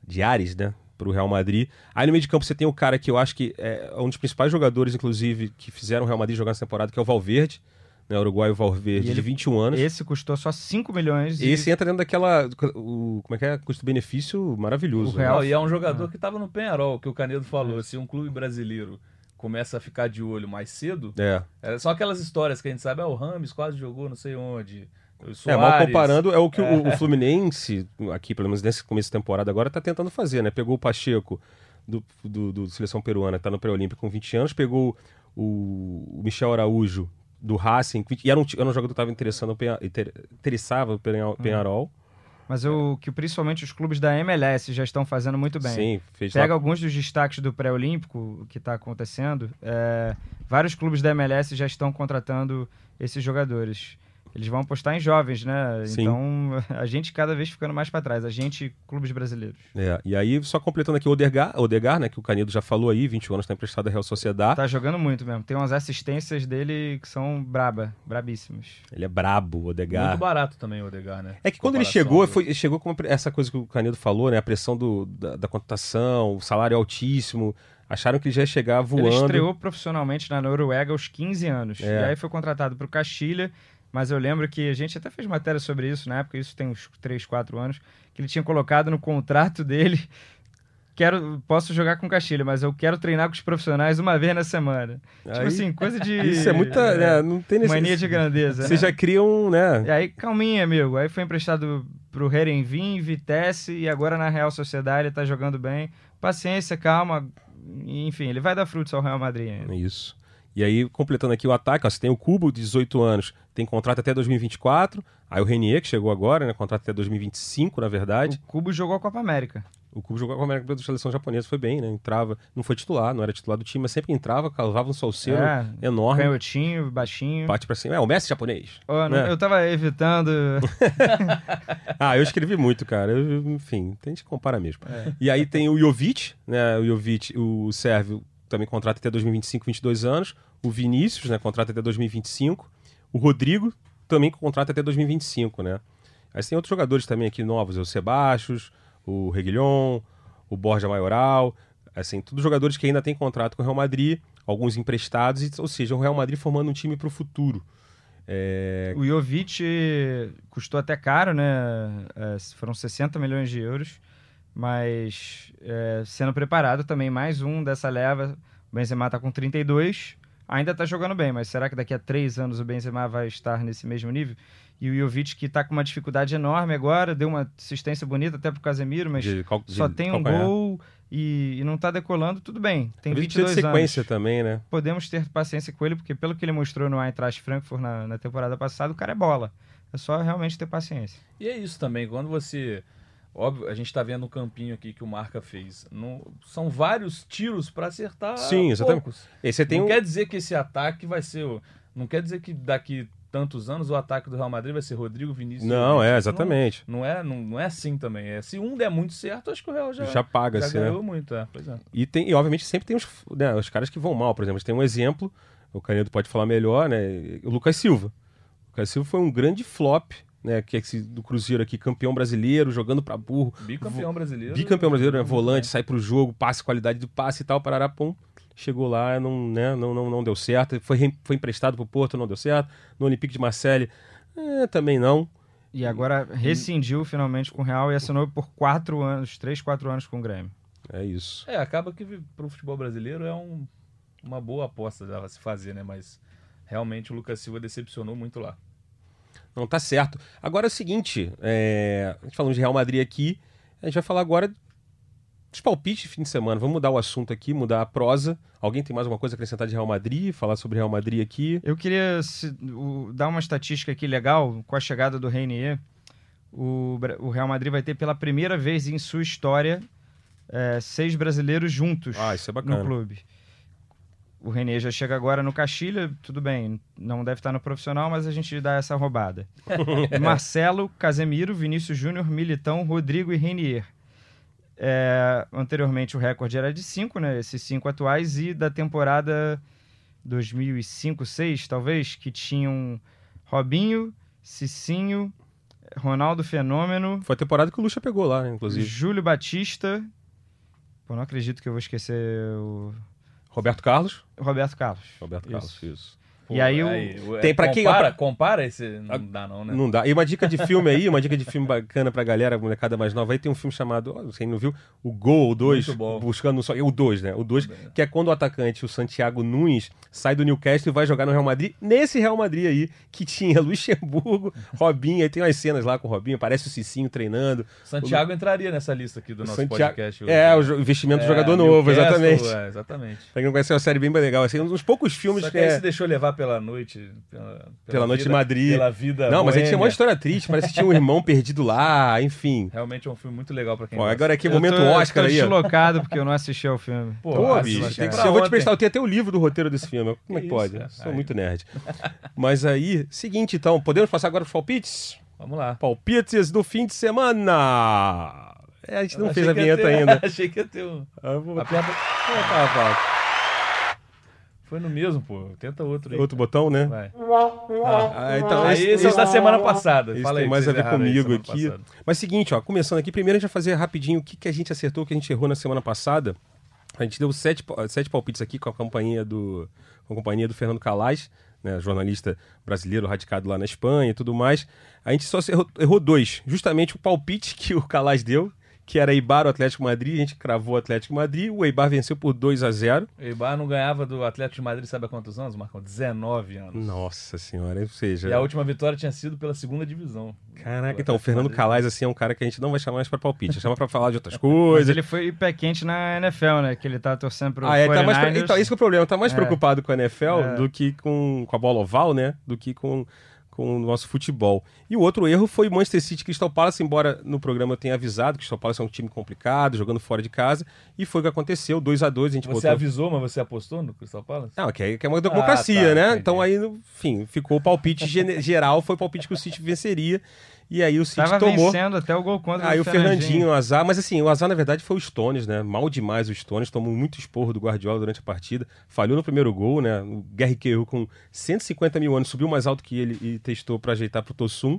de ares, né? Pro Real Madrid. Aí no meio de campo você tem o cara que eu acho que é um dos principais jogadores, inclusive, que fizeram o Real Madrid jogar essa temporada, que é o Valverde, né? O uruguaio Valverde, E ele- de 21 anos. Esse custou só 5 milhões. e- Esse entra dentro daquela. O, como é que é? Custo-benefício maravilhoso. O né? Real- Não, e é um jogador que estava no Penharol, que o Canedo falou. Se um clube brasileiro começa a ficar de olho mais cedo, É. é só aquelas histórias que a gente sabe, ah, o Rames quase jogou não sei onde. É, mal comparando, é o que o, o Fluminense, aqui, pelo menos nesse começo de temporada agora, tá tentando fazer, né? Pegou o Pacheco do, do, do Seleção Peruana, que tá no pré-olímpico com 20 anos, pegou o, o Michel Araújo do Racing, e era um, era um jogador que tava interessando, interessava o Penha- Penharol. Mas o que principalmente os clubes da MLS já estão fazendo muito bem. Sim, fez Pega lá- alguns dos destaques do pré-olímpico que está acontecendo. é, vários clubes da MLS já estão contratando esses jogadores. Eles vão apostar em jovens, né? Sim. Então a gente cada vez ficando mais para trás. A gente, clubes brasileiros. É, e aí, só completando aqui o Odegar, Odegar, né, que o Canedo já falou aí, 21 anos, tá emprestado à Real Sociedade. Tá jogando muito mesmo. Tem umas assistências dele que são braba, brabíssimas. Ele é brabo, o Odegar. Muito barato também o Odegar, né? É que quando ele chegou, do- foi, chegou com uma- essa coisa que o Canedo falou, né? A pressão do, da, da contratação, o salário altíssimo. Acharam que ele já ia chegar voando. Ele estreou profissionalmente na Noruega aos 15 anos. É. E aí foi contratado para o Castilha. Mas eu lembro que a gente até fez matéria sobre isso na época, isso tem uns 3, 4 anos, que ele tinha colocado no contrato dele. Quero, posso jogar com Castilha, mas eu quero treinar com os profissionais uma vez na semana. Tipo Aí- assim, coisa de. Isso é muita. né, não tem necessidade. Mania de grandeza. Você né? já cria um, né? E aí, calminha, amigo. Aí foi emprestado pro Herenvin, Vitesse, e agora na Real Sociedade ele tá jogando bem. Paciência, calma. Enfim, ele vai dar frutos ao Real Madrid ainda. Isso. E aí, completando aqui o ataque, ó, você tem o Cubo, de 18 anos, tem contrato até 2024. Aí o Renier, que chegou agora, né? Contrato até 2025, na verdade. O Cubo jogou a Copa América. O Cubo jogou a América da seleção japonesa, foi bem, né? Entrava, não foi titular, não era titular do time, mas sempre que entrava, causava um salseiro É, enorme. Canhotinho, baixinho. Parte pra cima. É, o Messi japonês. Ó, não- né? Eu tava evitando. Ah, eu escrevi muito, cara. Eu, enfim, a gente compara mesmo. É. E aí tem o Jovic, né? O Jovic, o Sérvio, também contrata até 2025, 22 anos. O Vinícius, né? Contrata até 2025. O Rodrigo, também contrato até 2025, né? Aí tem outros jogadores também aqui novos, é o Sebastios, o Reguilhon, o Borja Maioral. Assim, todos jogadores que ainda têm contrato com o Real Madrid, alguns emprestados, ou seja, o Real Madrid formando um time para o futuro. É, O Jovic custou até caro, né? É, foram 60 milhões de euros. Mas é, sendo preparado também mais um dessa leva. O Benzema está com 32, ainda está jogando bem, mas será que daqui a três anos o Benzema vai estar nesse mesmo nível? E o Jovic, que está com uma dificuldade enorme agora, deu uma assistência bonita até pro Casemiro, mas De cal- só de tem um gol e, e não está decolando, tudo bem. Tem Talvez precisa 22 de sequência anos. também, né? Podemos ter paciência com ele, porque pelo que ele mostrou no Eintracht Frankfurt na, na temporada passada, o cara é bola. É só realmente ter paciência. E é isso também, quando você. Óbvio, a gente tá vendo o campinho aqui que o Marca fez. Não, são vários tiros para acertar Sim, exatamente. E você tem não um... quer dizer que esse ataque vai ser. Não quer dizer que daqui tantos anos o ataque do Real Madrid vai ser Rodrigo Vinícius. Não, é, Não- exatamente. Não, é, não, não é assim também. É, se um der muito certo, acho que o Real já, Já paga, já assim, né? ganhou muito. É, pois é. E, tem, e obviamente sempre tem os, né, os caras que vão mal, por exemplo. A gente tem um exemplo, o Canedo pode falar melhor, né? O Lucas Silva. O Lucas Silva foi um grande flop, né? Que é esse do Cruzeiro aqui, campeão brasileiro, jogando pra burro. Bicampeão brasileiro. Bicampeão brasileiro, né? Muito Volante, bem. sai pro jogo, passe, qualidade do passe e tal, parará, pum. Chegou lá, não, né, não, não, não deu certo. Foi, foi emprestado pro Porto, não deu certo. No Olympique de Marseille, é, também não. E agora rescindiu finalmente com o Real e assinou por quatro anos, três, quatro anos com o Grêmio. É isso. É, acaba que pro futebol brasileiro é um- uma boa aposta a se fazer, né? Mas realmente o Lucas Silva decepcionou muito lá. Não tá certo. Agora é o seguinte, é, a gente falando de Real Madrid aqui, a gente vai falar agora dos palpites de fim de semana. Vamos mudar o assunto aqui, mudar a prosa. Alguém tem mais alguma coisa a acrescentar de Real Madrid? Falar sobre Real Madrid aqui? Eu queria se- o- dar uma estatística aqui legal com a chegada do Reinier. O, o Real Madrid vai ter pela primeira vez em sua história é, seis brasileiros juntos Ah, é no clube. O Reinier já chega agora no Castilha, tudo bem, não deve estar no profissional, mas a gente dá essa roubada. Marcelo, Casemiro, Vinícius Júnior, Militão, Rodrigo e Reinier. É, anteriormente o recorde era de cinco, né? Esses cinco atuais, e da temporada 2005-6, talvez, que tinham Robinho, Cicinho, Ronaldo Fenômeno, Foi a temporada que o Lucha pegou lá, inclusive. Júlio Batista. Pô, não acredito que eu vou esquecer o Roberto Carlos. Roberto Carlos. Roberto Isso. Carlos, isso. E aí o- o- Tem pra quem- compara, compara esse. Não dá, não, né? Não dá. E uma dica de filme aí, uma dica de filme bacana pra galera, molecada mais nova aí, tem um filme chamado, quem não viu, o Gol, o 2, Muito bom. buscando só, o 2, né? O 2, que é quando o atacante, o Santiago Nunes, sai do Newcastle e vai jogar no Real Madrid, nesse Real Madrid aí, que tinha Luxemburgo, Robinho, aí tem umas cenas lá com o Robinho, aparece o Cicinho treinando. Santiago entraria nessa lista aqui do nosso Santiago- podcast. hoje. É, o investimento do É, jogador novo, Newcastle, exatamente. É, exatamente. Pra quem não conhece, é uma série bem legal, assim, um dos poucos filmes Só que que aí é... se deixou levar pela noite. Pela, Pela noite de vida- Madrid. Pela vida. Não, mas aí tinha uma boêmia. história triste, parece que tinha um irmão perdido lá, enfim. Realmente é um filme muito legal pra quem Ó, gosta. agora aqui, Eu momento tô, Oscar eu tô aí. ó. deslocado porque eu não assisti ao filme. Pô, Pô, bicho, tem que. Eu vou te prestar, eu tenho até o livro do roteiro desse filme. Como é que Que pode? isso, Eu Sou aí. muito nerd. Mas aí, seguinte então, podemos passar agora pros palpites? Vamos lá. Palpites do fim de semana! É, a gente não Eu fez a vinheta ter- ainda. Achei que ia ter um. Ah, eu vou- Aperta. Ah, tá, tá. Foi no mesmo, pô. Tenta outro aí. Outro botão, né? Vai. Ah, então, Aí esse é o da semana passada. Esse Fala tem aí, mais a ver comigo aqui. passada. Mas seguinte, ó, começando aqui, primeiro a gente vai fazer rapidinho o que, que a gente acertou, o que a gente errou na semana passada. A gente deu sete, sete palpites aqui com a companhia do, com a companhia do Fernando Calais, né, jornalista brasileiro radicado lá na Espanha e tudo mais. A gente só se errou, errou dois. Justamente o palpite que o Calais deu, que era Eibar o Atlético Madrid. A gente cravou o Atlético Madrid. O Eibar venceu por 2 a 0 O Eibar não ganhava do Atlético de Madrid, sabe há quantos anos, Marcão? 19 anos. Nossa senhora, ou seja. E a última vitória tinha sido pela segunda divisão. Caraca, então o Fernando. Calais assim, é um cara que a gente não vai chamar mais pra palpite, chama pra falar de outras Mas coisas. ele foi pé quente na NFL, né? Que ele tá torcendo pro Ah, é, tá mais pre- 49ers. Então, esse que é o problema. Tá mais É. preocupado com a NFL É. do que com, com a bola oval, né? Do que com, com o nosso futebol. E o outro erro foi o Manchester City Crystal Palace, embora no programa eu tenha avisado que o Crystal Palace é um time complicado, jogando fora de casa. E foi o que aconteceu, 2 a 2 a gente Você botou... avisou, mas você apostou no Crystal Palace? Não, que é, que é uma democracia, tá, né? entendi. Então aí, no fim, ficou o palpite geral, foi o palpite que o City venceria. E aí o City Tava tomou... vencendo até o gol contra Aí o Fernandinho, o azar, mas assim, o azar na verdade foi o Stones, né? Mal demais o Stones, tomou muito esporro do Guardiola durante a partida, falhou no primeiro gol, né? O Cahill com 150 mil anos subiu mais alto que ele e testou pra ajeitar pro Tossum.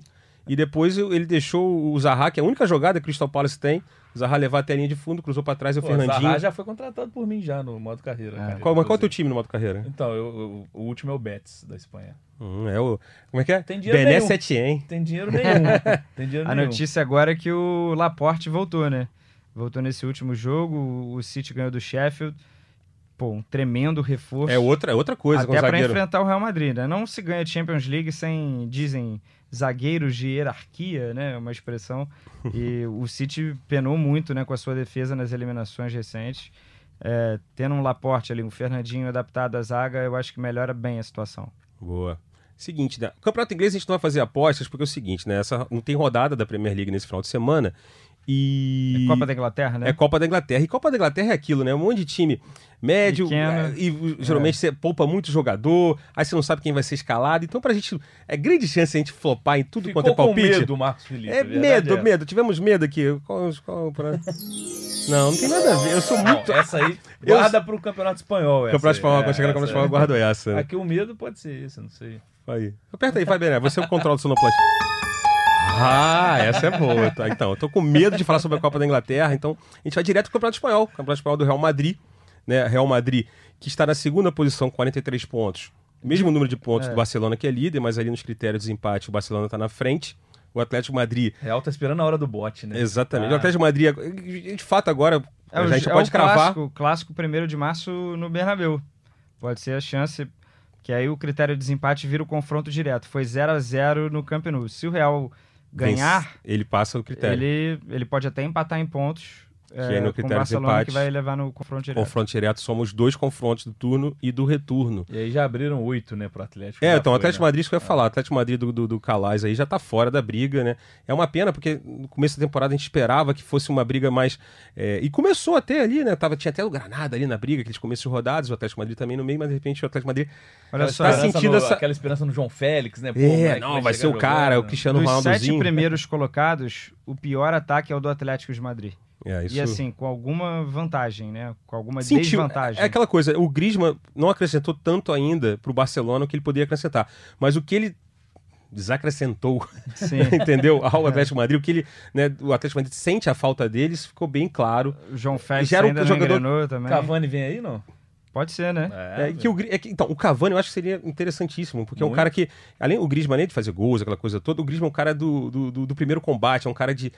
E depois ele deixou o Zaha, que é a única jogada que o Crystal Palace tem, o Zaha levar até a linha de fundo, cruzou pra trás, e o Pô, Fernandinho. Zaha já foi contratado por mim já no modo carreira. cara, Qual, mas qual é o teu time no modo carreira? Então, eu, eu- o último é o Betis, da Espanha. Hum, é o. Como é que é? Tem dinheiro Bené nenhum. Setien. Tem dinheiro nenhum. Tem dinheiro A nenhum. notícia agora é que o Laporte voltou, né? voltou nesse último jogo. O City ganhou do Sheffield. Pô, um tremendo reforço. É outra, é outra coisa Até para enfrentar o Real Madrid, né? Não se ganha Champions League sem, dizem, zagueiros de hierarquia, né? Uma expressão. E o City penou muito, né, com a sua defesa nas eliminações recentes. É, tendo um Laporte ali, um Fernandinho adaptado à zaga, eu acho que melhora bem a situação. Boa. Seguinte, né? O Campeonato Inglês a gente não vai fazer apostas porque é o seguinte, né? Essa, não tem rodada da Premier League nesse final de semana. E. É Copa da Inglaterra, né? É Copa da Inglaterra. E Copa da Inglaterra é aquilo, né? Um monte de time médio, Pequeno. é, e geralmente você poupa muito jogador, aí você não sabe quem vai ser escalado. Então, pra gente. É grande chance a gente flopar em tudo Ficou quanto é com palpite. medo, Marcos Felipe. É verdade medo, é. medo. Tivemos medo aqui. Qual, qual, pra- Não, não tem nada a ver. Eu sou Não, muito. essa aí, Eu- guarda pro Campeonato Espanhol. Campeonato aí. Espanhol, É, quando chegar no Campeonato Espanhol, eu é. guardo essa. né? Aqui o medo pode ser esse, não sei. Aí. Aperta aí, vai, Bené. Você é o controle do sonoplastia. Ah, essa é boa. Então, eu tô com medo de falar sobre a Copa da Inglaterra, então a gente vai direto pro Campeonato Espanhol. Campeonato Espanhol do Real Madrid, né? Real Madrid, que está na segunda posição, com 43 pontos. Mesmo número de pontos É. do Barcelona, que é líder, mas ali nos critérios de empate, o Barcelona está na frente. O Atlético Madrid, Real tá esperando a hora do bote, né? exatamente. Ah. O Atlético Madrid, de fato, agora, É, a gente é pode o cravar. clássico, clássico primeiro de março no Bernabéu. Pode ser a chance que aí o critério de desempate vira o confronto direto. Foi 0 a 0 no Camp Nou. Se o Real ganhar, Ele passa o critério. ele, ele pode até empatar em pontos é, aí no com o critério de Barcelona, empate, que vai levar no confronto direto. Confronto direto, somos dois confrontos do turno e do retorno. E aí já abriram oito, né, pro Atlético. É, então, o Atlético né? Madrid, isso que eu ia falar. O Atlético Madrid do, do, do Calais aí já tá fora da briga, né? É uma pena, porque no começo da temporada a gente esperava que fosse uma briga mais. é, e começou até ali, né? Tava, tinha até o Granada ali na briga, aqueles começos de rodadas, o Atlético Madrid também no meio, mas de repente o Atlético Madrid. Olha só, Tá sentindo no- essa- Aquela esperança no João Félix, né? Pô, é, moleque, não, vai ser chegar o cara, jogando. o Cristiano dos sete Ronaldozinho. primeiros colocados, o pior ataque é o do Atlético de Madrid. É, isso... E assim, com alguma vantagem, né? Com alguma Sentiu, desvantagem. é aquela coisa, o Griezmann não acrescentou tanto ainda pro Barcelona o que ele poderia acrescentar, mas o que ele desacrescentou entendeu? Ao Atlético Madrid, o que ele, né, o Atlético Madrid sente a falta deles, ficou bem claro. O João Félix Já era um ainda jogador- também. Cavani vem aí, não? Pode ser, né? É, que o, é que, então, o Cavani eu acho que seria interessantíssimo, porque é um Muito. cara que, além o Griezmann além de fazer gols, aquela coisa toda, o Griezmann é um cara do, do, do- do primeiro combate, é um cara de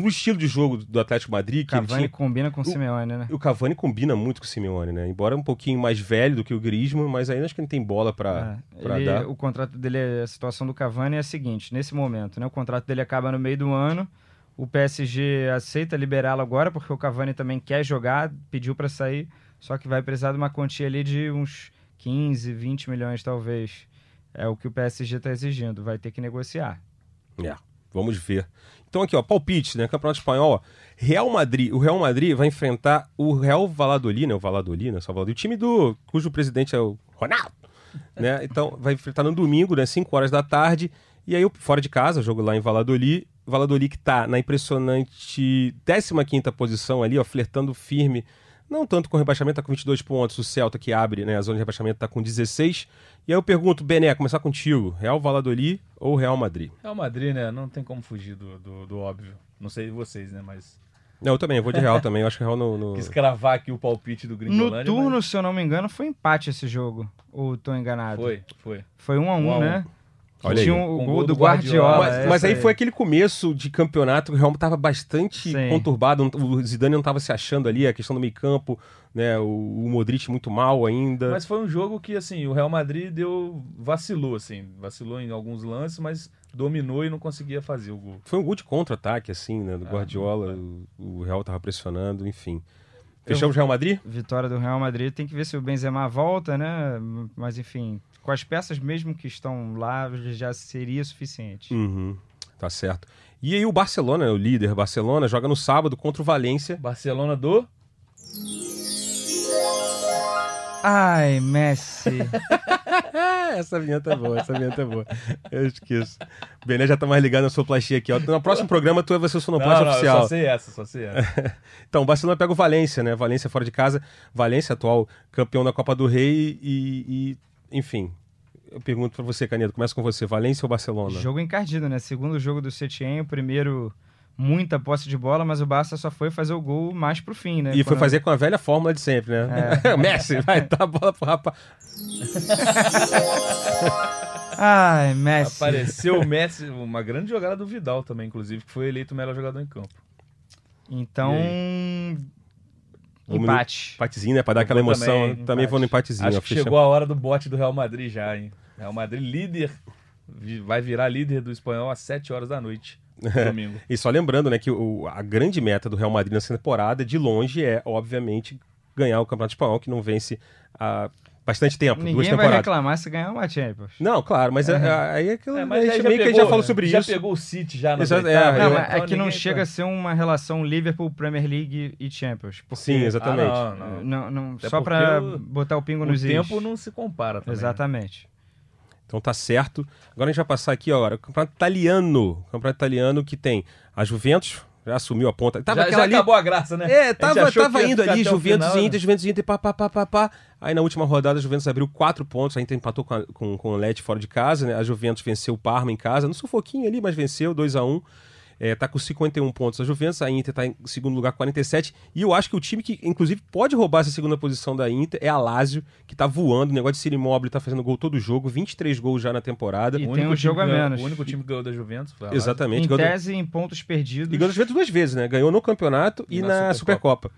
do estilo de jogo do Atlético Madrid, que Cavani tinha, combina com o Simeone, né? o Cavani combina muito com o Simeone, né? Embora um pouquinho mais velho do que o Griezmann, mas ainda acho que ele tem bola pra, É, dar. O contrato dele, a situação do Cavani é a seguinte: nesse momento, né, o contrato dele acaba no meio do ano. O PSG aceita liberá-lo agora, porque o Cavani também quer jogar, pediu para sair, só que vai precisar de uma quantia ali de uns 15, 20 milhões, talvez. É o que o PSG está exigindo, vai ter que negociar. É, vamos ver. Então aqui, ó, palpite, né? Campeonato Espanhol, ó. Real Madrid. O Real Madrid vai enfrentar o Real Valladolid, né? O Valladolid, né? Só o time do cujo presidente é o Ronaldo, né? Então vai enfrentar no domingo, né? 5 horas da tarde. E aí, fora de casa, jogo lá em Valladolid. Valladolid que tá na impressionante 15ª posição ali, ó, flertando firme. Não tanto com o rebaixamento, tá com 22 pontos. O Celta que abre, né? A zona de rebaixamento tá com 16. E aí eu pergunto, Bené, começar contigo. Real Valladolid ou Real Madrid? Real Madrid, né? Não tem como fugir do, do, do óbvio. Não sei vocês, né? Mas Não, eu também, eu vou de Real também. Eu acho que o Real no. no- quis cravar aqui o palpite do No Gringolândia. turno, mas se eu não me engano, foi empate esse jogo. Ou tô enganado? Foi, foi. Foi um a um, Um a um. né? Olha Tinha aí. um- o gol, gol do do Guardiola, Guardiola. Mas, é, mas aí essa foi aquele começo de campeonato que o Real tava bastante Sim. conturbado. O Zidane não tava se achando ali, a questão do meio-campo, né? O, o Modric muito mal ainda. Mas foi um jogo que, assim, o Real Madrid deu. vacilou, assim. Vacilou em alguns lances, mas dominou e não conseguia fazer o gol. Foi um gol de contra-ataque, assim, né? Do Ah, Guardiola. O, o Real tava pressionando, enfim. Fechamos Real Madrid? Vitória do Real Madrid. Tem que ver se o Benzema volta, né? Mas enfim, com as peças mesmo que estão lá, já seria suficiente. Uhum, tá certo. E aí o Barcelona, o líder Barcelona, joga no sábado contra o Valência. Barcelona do. Ai, Messi. Essa vinheta é boa, essa vinheta é boa. Eu esqueço. Bené já tá mais ligado na sua plastia aqui, ó. No próximo programa tu vai ser o sonoplasta não, eu oficial. só sei essa, só sei essa. Então, o Barcelona pega o Valência, né? Valência fora de casa. Valência, atual campeão da Copa do Rei e, e, enfim. Eu pergunto pra você, Canedo, começa com você. Valência ou Barcelona? jogo encardido, né? Segundo jogo do Setien, o primeiro muita posse de bola, mas o Barça só foi fazer o gol mais pro fim, né? E foi Quando- fazer com a velha fórmula de sempre, né? Messi, vai dar a bola pro rapaz. Ai, Messi. Apareceu o Messi, uma grande jogada do Vidal também, inclusive, que foi eleito o melhor jogador em campo. Então, Vamos empate. Empatezinho, né? Pra dar Eu aquela emoção. também, Também, vou no empatezinho. Acho que chegou a hora do bote do Real Madrid já, hein? Real Madrid líder, vai virar líder do espanhol às 7 horas da noite, no domingo. E só lembrando, né, que o- a grande meta do Real Madrid nessa temporada, de longe, é, obviamente, ganhar o Campeonato Espanhol, que não vence há bastante tempo, duas Ninguém vai temporadas. reclamar se ganhar uma Champions. Não, claro, mas é, é- aí é aquilo, É, a mas gente aí meio que a gente já falou sobre já isso. pegou o City já na Exato, é, oitava, eu- Não, é Então que não ninguém chega tá- a ser uma relação Liverpool, Premier League e Champions. porque- Sim, exatamente. Ah, não, não. Não, não, só o- botar o pingo O nos is. tempo não se compara também. né? Exatamente. Então tá certo. Agora a gente vai passar aqui, ó, o Campeonato Italiano. O Campeonato Italiano que tem a Juventus, já assumiu a ponta. Tava já, aquela já ali. acabou a graça, né? É, tava, tava indo ali, Juventus final, e né? Inter, Juventus e Inter, pá, pá, pá, pá, pá. Aí na última rodada a Juventus abriu quatro pontos, a Inter empatou com, a- com, com o Leti fora de casa, né? A Juventus venceu o Parma em casa, no sufoquinho ali, mas venceu, 2 a 1 é, tá com 51 pontos a Juventus, a Inter tá em segundo lugar com 47, e eu acho que o time que, inclusive, pode roubar essa segunda posição da Inter é a Lazio, que tá voando, o negócio de Ciro Immobile tá fazendo gol todo jogo, 23 gols já na temporada. E O tem um jogo a menos. O único time que ganhou da Juventus foi a Lazio. Exatamente. Em tese, em pontos perdidos. E ganhou da Juventus duas vezes, né? Ganhou no campeonato e, E na, na Supercopa.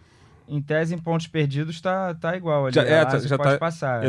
Em tese, em pontos perdidos, tá, tá igual ali. Já- A é, Lazio já pode tá- passar. é.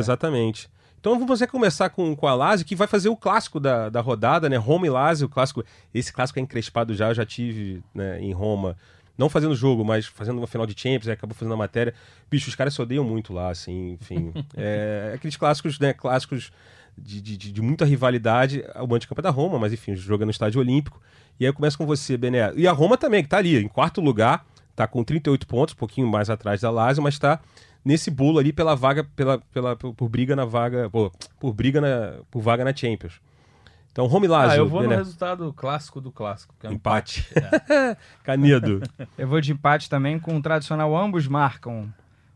Então vamos você começar com, com a Lazio, que vai fazer o clássico da, da rodada, né? Roma e Lazio, o clássico. Esse clássico é encrespado já, eu já tive né, em Roma. Não fazendo jogo, mas fazendo uma final de Champions, acabou fazendo a matéria. Bicho, os caras se odeiam muito lá, assim, enfim. é, aqueles clássicos, né? Clássicos de, de, de- muita rivalidade. O Manticampo é da Roma, mas enfim, joga no estádio olímpico. E aí eu começo com você, Bené. E a Roma também, que tá ali, em quarto lugar, tá com 38 pontos, um pouquinho mais atrás da Lazio, mas tá nesse bolo ali pela vaga, pela, pela, por, por briga na vaga, pô, por briga na, por vaga na Champions. Então, Roma e Lazio, Ah, eu vou no resultado clássico do clássico, que é um Empate. É. Canedo. Eu vou de empate também com o tradicional, ambos marcam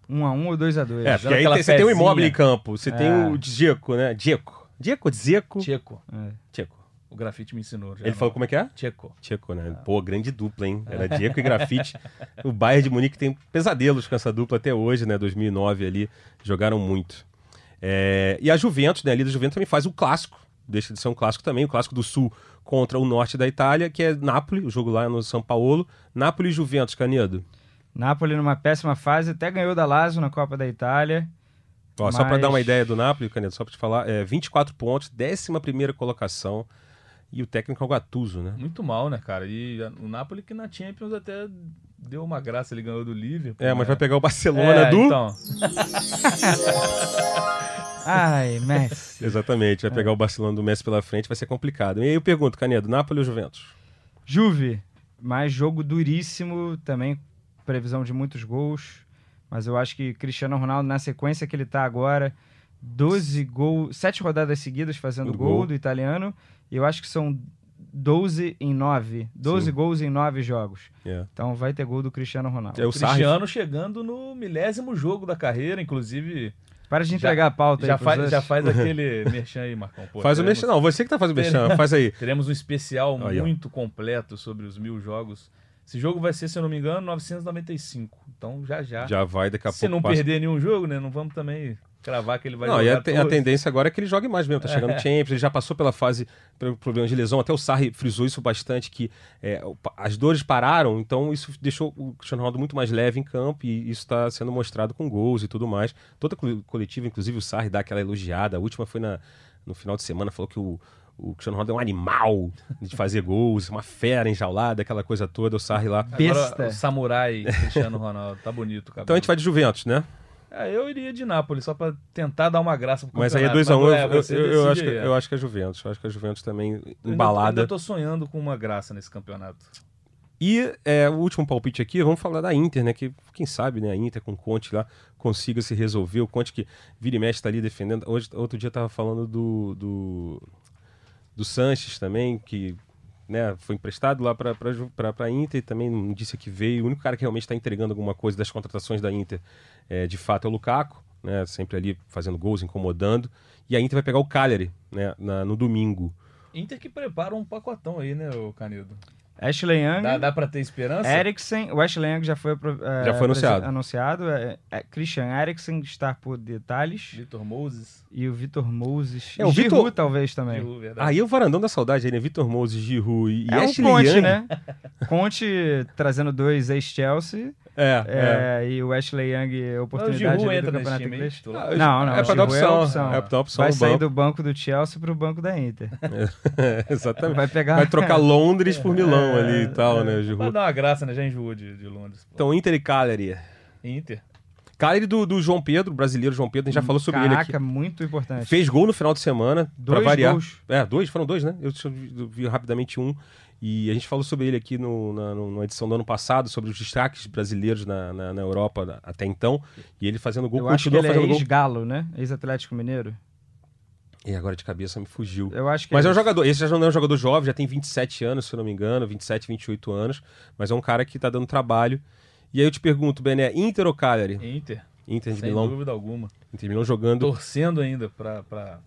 1 a 1 ou 2 a 2 É, porque aí tem- você tem o fezinha. imóvel em campo, você tem É. o Dzeko, né? Dzeko. Dzeko, Dzeko. Tcheco. É. Dzeko. O grafite me ensinou. já Ele não. falou como é que é? Tcheco. Tcheco, né? Pô, grande dupla, hein? Era Dzeko e Grafite. O Bayern de Munique tem pesadelos com essa dupla até hoje, né? 2009 ali, jogaram muito. É, E a Juventus, né? A Liga Juventus também faz o clássico, deixa de ser um clássico também, o clássico do Sul contra o Norte da Itália, que é Nápoles, o jogo lá no São Paulo. Nápoles e Juventus, Canedo. Napoli numa péssima fase, até ganhou da Lazio na Copa da Itália. Ó, Só para Mas- dar uma ideia do Napoli, Canedo, só para te falar, é 24 pontos, 11 primeira colocação, e o técnico é o Gattuso, né? Muito mal, né, cara? E o Napoli que na Champions até deu uma graça, ele ganhou do Liverpool. É, mas né? vai pegar o Barcelona é, do... Então, Ai, Messi. Exatamente, É. vai pegar o Barcelona do Messi pela frente, vai ser complicado. E aí eu pergunto, Canedo, Nápoles ou Juventus? Juve, mais jogo duríssimo, também previsão de muitos gols. Mas eu acho que Cristiano Ronaldo, na sequência que ele tá agora, 12 gols, 7 rodadas seguidas fazendo Do gol, gol. do italiano. Eu acho que são 12 em 9. 12 Sim. gols em 9 jogos. É. Então vai ter gol do Cristiano Ronaldo. É o Sarri. Cristiano chegando no milésimo jogo da carreira, inclusive Para de já- entregar a pauta já, aí faz, já faz aquele merchan aí, Marcão. Pô, Faz o teremos- mexer. Não, você que tá fazendo o mexer, faz aí. Teremos um especial Aí, ó. muito completo sobre os mil jogos. Esse jogo vai ser, se eu não me engano, 995. Então já já. Já vai daqui a se pouco. não passa. perder nenhum jogo, né? Não vamos também cravar que ele vai Não, e jogar a, te- a todos. tendência agora é que ele jogue mais mesmo. Tá chegando no Champions, ele já passou pela fase, pelo problema de lesão. Até o Sarri frisou isso bastante, que é, o- as dores pararam, então isso deixou o Cristiano Ronaldo muito mais leve em campo e isso está sendo mostrado com gols e tudo mais. Toda co- coletiva, inclusive o Sarri dá aquela elogiada. A última foi na, no final de semana, falou que o, o Cristiano Ronaldo é um animal de fazer gols, uma fera enjaulada, aquela coisa toda. O Sarri lá. Agora, Besta. o samurai Cristiano Ronaldo. Tá bonito, cara. Então a gente vai de Juventus, né? É, eu iria de Nápoles, só pra tentar dar uma graça pro Mas aí é campeonato. 2x1, um, é, eu, eu, eu acho que, é. eu acho que é Juventus. Eu acho que a Juventus também Eu embalada. Ainda tô sonhando com uma graça nesse campeonato. E é, o último palpite aqui, vamos falar da Inter, né? Que quem sabe, né? A Inter com o Conte lá consiga se resolver. O Conte que vira e mexe tá ali defendendo. Hoje, outro dia tava falando do, do, do Sanches também, que né, foi emprestado lá para a Inter também disse que veio. O único cara que realmente está entregando alguma coisa das contratações da Inter, é, de fato, é o Lukaku, né? Sempre ali fazendo gols, incomodando. E a Inter vai pegar o Cagliari, né? na- no domingo. Inter que prepara um pacotão aí, né, o Canedo? Ashley Young, Dá, dá pra ter esperança? Eriksen, o Ashley Young já foi, é, Já foi anunciado. anunciado, é, é, Christian Eriksen está por detalhes Vitor Moses. e o Vitor Moses. É, o Giroud Vitor- talvez também. Giroud, verdade. Aí o varandão da saudade aí, né? Vitor Moses, Giroud e É um Ashley Conte, Young. né? Conte trazendo dois ex-Chelsea É, é. é, e o Ashley Young o oportunidade do entra nesse Campeonato time Inglês. Ah, Não, não, É pra dar é opção. opção. É pra dar opção Vai sair banco. do banco do Chelsea pro banco da Inter. Exatamente. Vai pegar. Vai trocar Londres por Milão É, ali e tal, né, o Vai dar uma graça, né? Já enjoou de, de Londres. pô. Então, Inter e Cagliari. Inter. Cagliari do, do João Pedro, brasileiro João Pedro, a gente já falou sobre ele aqui. Caraca, muito importante. Fez gol no final de semana, pra Dois variar. gols. É, dois, foram dois, né? Eu vi, eu vi rapidamente um. E a gente falou sobre ele aqui no, na, na edição do ano passado, sobre os destaques brasileiros na, na, na Europa na- até então. E ele fazendo gol, Eu acho que ele é fazendo gol. ex-Galo, né? Ex-Atlético Mineiro. E agora de cabeça me fugiu. Eu acho que Mas é um isso. jogador, esse já não é um jogador jovem, já tem 27 anos, se eu não me engano, 27, 28 anos. Mas é um cara que tá dando trabalho. E aí eu te pergunto, Bené, Inter ou Cagliari? Inter. Inter de Sem Milão. dúvida alguma. Inter de Milão jogando. Torcendo ainda pra. pra...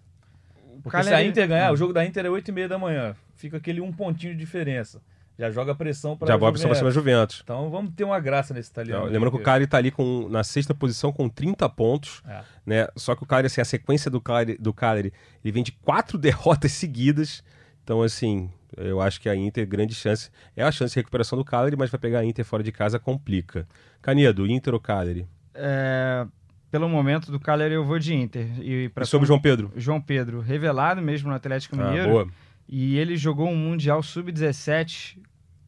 Porque se a Cagliari- Inter ganhar, o jogo da Inter é 8 e meia da manhã. Fica aquele um pontinho de diferença. Já joga pressão pra Já bota pra cima da Juventus. Então vamos ter uma graça nesse italiano. Lembrando que o Cagliari tá ali com, na sexta posição com 30 pontos. É. né? Só que o Cagliari, assim, a sequência do Cagliari, do Cagliari, ele vem de quatro derrotas seguidas. Então, assim, eu acho que a Inter, grande chance. É a chance de recuperação do Cagliari, mas vai pegar a Inter fora de casa, complica. Canedo, Inter ou Cagliari? É, pelo momento do Cagliari eu vou de Inter. E, E sobre o João Pedro? João Pedro, revelado mesmo no Atlético Ah, Mineiro. boa. E ele jogou um Mundial Sub-17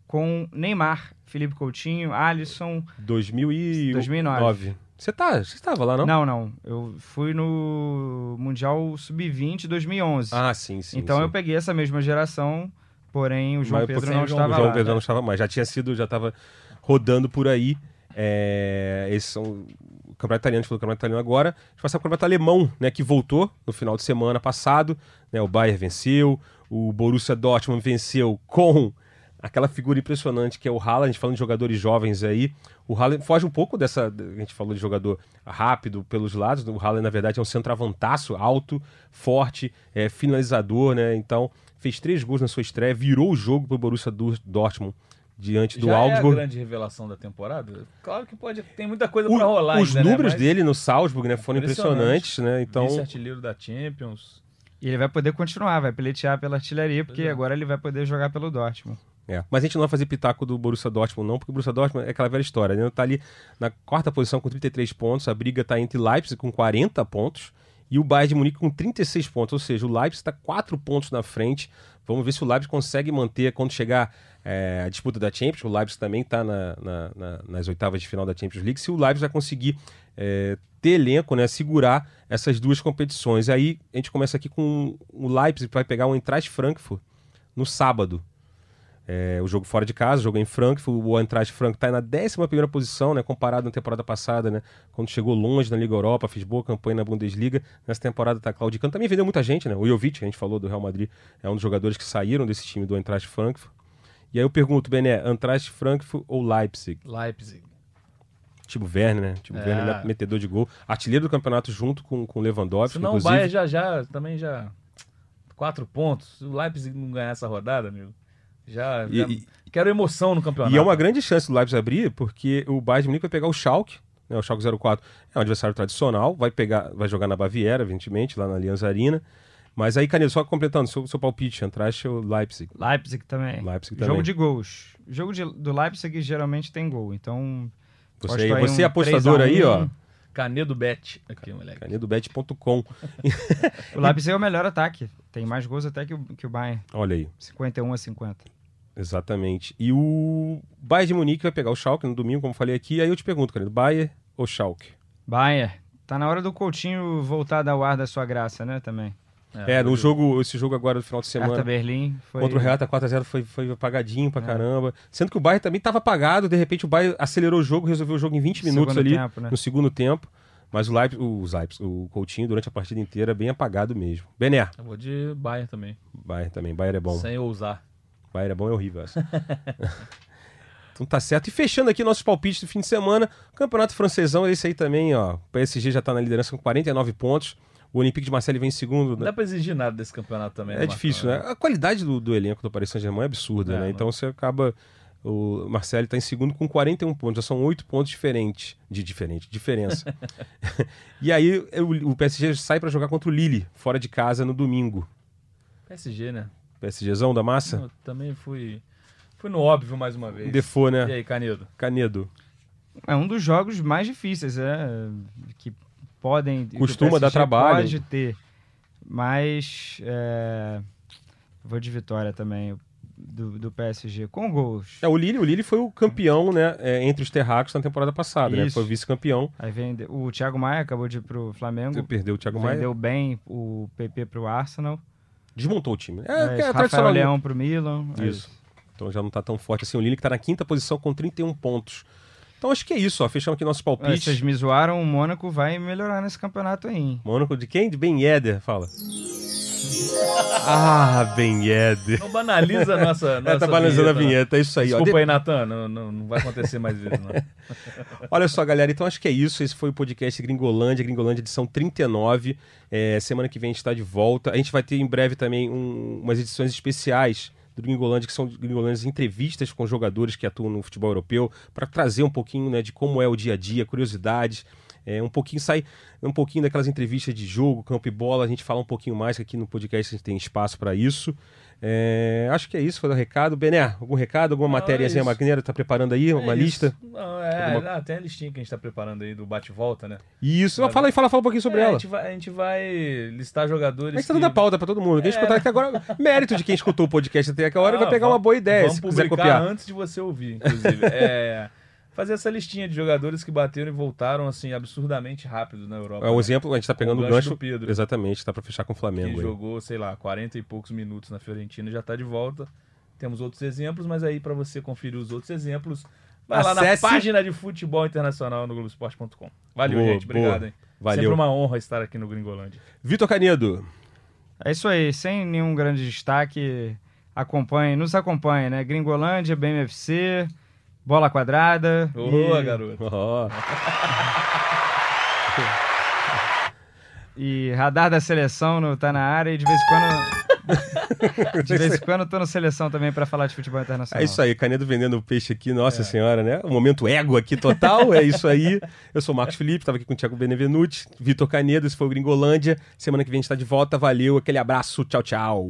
com Neymar, Felipe Coutinho, Alisson. 2009. 2009. Você tá, você estava lá, não? Não, não. Eu fui no Mundial Sub-20 2011. Ah, sim, sim. então sim. eu peguei essa mesma geração, porém o João Mas, Pedro não o João- estava O João lá. Pedro não estava mais. Já tinha sido, já estava rodando por aí. É, esses são o campeonato italiano, a gente falou do campeonato italiano agora. A gente vai passar pro campeonato alemão, né, que voltou no final de semana passado. Né, o Bayern venceu, o Borussia Dortmund venceu com aquela figura impressionante que é o Haaland, a gente falando de jogadores jovens aí. O Haaland foge um pouco dessa, a gente falou de jogador rápido pelos lados, o Haaland na verdade é um centroavantaço, alto, forte, é, finalizador, né? Então, fez três gols na sua estreia, virou o jogo pro Borussia Du- Dortmund diante do Já é a Augsburg. grande revelação da temporada? Claro que pode, tem muita coisa O- pra rolar os ainda, né? números Mas dele no Salzburg, né, foram Impressionante. impressionantes, né? Então, Vice-artilheiro da Champions. E ele vai poder continuar, vai peletear pela artilharia, porque é. agora ele vai poder jogar pelo Dortmund. É. Mas a gente não vai fazer pitaco do Borussia Dortmund, não, porque o Borussia Dortmund é aquela velha história. Né? Tá ali na quarta posição com 33 pontos, a briga tá entre Leipzig com 40 pontos e o Bayern de Munique com 36 pontos. Ou seja, o Leipzig está 4 pontos na frente. Vamos ver se o Leipzig consegue manter quando chegar é, a disputa da Champions. O Leipzig também está na, na- na- nas oitavas de final da Champions League. Se o Leipzig vai conseguir é, ter elenco, né, segurar essas duas competições. Aí a gente começa aqui com o Leipzig, que vai pegar o Eintracht Frankfurt no sábado. É, o jogo fora de casa, o jogo em Frankfurt, o Eintracht Frankfurt está na 11 posição, né, comparado na temporada passada, né, quando chegou longe na Liga Europa, fez boa campanha na Bundesliga. Nessa temporada está claudicando. Também vendeu muita gente, né? O Jovic, a gente falou do Real Madrid, é um dos jogadores que saíram desse time do Eintracht Frankfurt. E aí eu pergunto, Bené, Eintracht Frankfurt ou Leipzig? Leipzig. Tipo Werner, né? Tipo É. Werner, metedor de gol. Artilheiro do campeonato junto com, com Lewandowski, Senão o inclusive. Bayern já, já, também já... Quatro pontos. Se o Leipzig não ganhar essa rodada, amigo, já... E- já- e- Quero emoção no campeonato. E é uma grande chance do Leipzig abrir, porque o Bayern de Munique vai pegar o Schalke, né, o Schalke 04 é um adversário tradicional, vai pegar, vai jogar na Baviera, evidentemente, lá na Allianz Arena. Mas aí, Canedo, só completando, seu, seu palpite, Antraste ou Leipzig? Leipzig também. Leipzig Jogo também. de gols. O jogo de- do Leipzig geralmente tem gol, então... Você, aí você é um apostador 3 a 1. aí, ó, Canedo Bet. Aqui, moleque. canedobet.com. O Leipzig é o melhor ataque. Tem mais gols até que o, que o Bayern. Olha aí, 51 a 50. exatamente. E o Bayern de Munique vai pegar o Schalke no domingo, como falei aqui. Aí eu te pergunto, Canedo, Bayern ou Schalke? Bayern. Tá na hora do Coutinho voltar a dar o ar da sua graça, né, também. É, no jogo, esse jogo agora do final de semana. Hertha Berlim foi... Contra o Hertha 4x0 foi, foi apagadinho pra caramba. Sendo que o Bayern também estava apagado, de repente o Bayern acelerou o jogo, resolveu o jogo em 20 minutos Segundo ali, tempo, né? no segundo tempo. Mas o Leipzig, o, Leipzig, o Coutinho, durante a partida inteira, bem apagado mesmo. Bené, Eu vou de Bayern também. Bayern também, Bayern é bom. Sem ousar. Bayern é bom é horrível essa. então tá certo. E fechando aqui nossos palpites do fim de semana, o Campeonato Francesão, esse aí também, ó. O PSG já tá na liderança com 49 pontos. O Olympique de Marseille vem em segundo. Não né? dá pra exigir nada desse campeonato também. É né, difícil, né? A qualidade do, do elenco do Paris Saint-Germain é absurda, É, né? não- Então você acaba. O Marcelo está em segundo com 41 pontos, já são 8 pontos diferentes. De diferente, diferença. e aí o, o PSG sai para jogar contra o Lille, fora de casa, no domingo. PSG, né? PSGzão da massa? Eu também fui, fui no óbvio mais uma vez. Defô, E né? aí, Canedo? Canedo. É um dos jogos mais difíceis, é, que podem... Costuma dar trabalho. Pode ter, mas é, vou de vitória também do, do PSG, com gols. É, o Lille, o Lille foi o campeão, né? é, entre os terráqueos na temporada passada, né? Isso. Foi vice-campeão. Aí o Thiago Maia acabou de ir pro Flamengo, Perdeu o Thiago Maia. vendeu bem o PP pro Arsenal, Desmontou o time. É, mas é Rafael. Leão pro Milan. é Isso. Então já não tá tão forte assim. O Lille que tá na quinta posição com 31 pontos. Então acho que é isso, ó. Fechamos aqui nossos palpites. vocês me zoaram, o Mônaco vai melhorar nesse campeonato aí. hein? Mônaco de quem? De Ben Yedder, fala. ah, Ben Yedder. Não banaliza a nossa, nossa É, tá banalizando a vinheta, né? vinheta, é isso aí. ó. Desculpa De- aí, Natan. Não, não, não vai acontecer mais vezes, não. Olha só, galera, então acho que é isso. Esse foi o podcast Gringolândia, Gringolândia edição 39. É, semana que vem a gente está de volta. A gente vai ter em breve também um- umas edições especiais do Gringolândia, que são Gringolândias entrevistas com jogadores que atuam no futebol europeu, para trazer um pouquinho né, de como é o dia a dia, curiosidades. É, um pouquinho sai um pouquinho daquelas entrevistas de jogo, campo e bola, a gente fala um pouquinho mais, que aqui no podcast a gente tem espaço para isso. É, acho que é isso, foi o recado. Bené, algum recado, alguma é matériazinha isso. maneira? Tá preparando aí uma É lista? isso. Não, é, Alguma- ah, tem a listinha que a gente tá preparando aí do bate-volta, né? Isso, Valeu. fala aí, fala, fala um pouquinho sobre É, ela. A gente, vai, a gente vai listar jogadores. A gente tá que- dando a pauta pra todo mundo. Quem É. escutar até agora, mérito de quem escutou o podcast até aquela hora Ah, vai pegar vamos- uma boa ideia, Vamos se quiser publicar copiar. antes de você ouvir, inclusive. é, fazer essa listinha de jogadores que bateram e voltaram assim absurdamente rápido na Europa. É um né? exemplo, a gente tá pegando o O gancho gancho. do Pedro. Exatamente, tá pra fechar com o que Flamengo. aí. jogou, sei lá, 40 e poucos minutos na Fiorentina e já tá de volta. Temos outros exemplos, mas aí pra você conferir os outros exemplos, vai lá Acesse- na página de futebol internacional no Globoesporte.com. Valeu, Boa, gente. Obrigado, boa. hein? Valeu. Sempre uma honra estar aqui no Gringolândia. Vitor Canedo. É isso aí, sem nenhum grande destaque. Acompanhe, nos acompanhe, né? Gringolândia, BMFC, Bola Quadrada. Boa, e, garoto. Ó, e Radar da Seleção no, tá na área e de vez em quando. de vez em quando eu tô na seleção também pra falar de futebol internacional. É isso aí, Canedo vendendo peixe aqui, nossa É. senhora, né? O momento ego aqui total, é isso aí. Eu sou o Marcos Felipe, tava aqui com o Thiago Benevenuti, Vitor Canedo, esse foi o Gringolândia. Semana que vem a gente tá de volta, valeu, aquele abraço, tchau, tchau.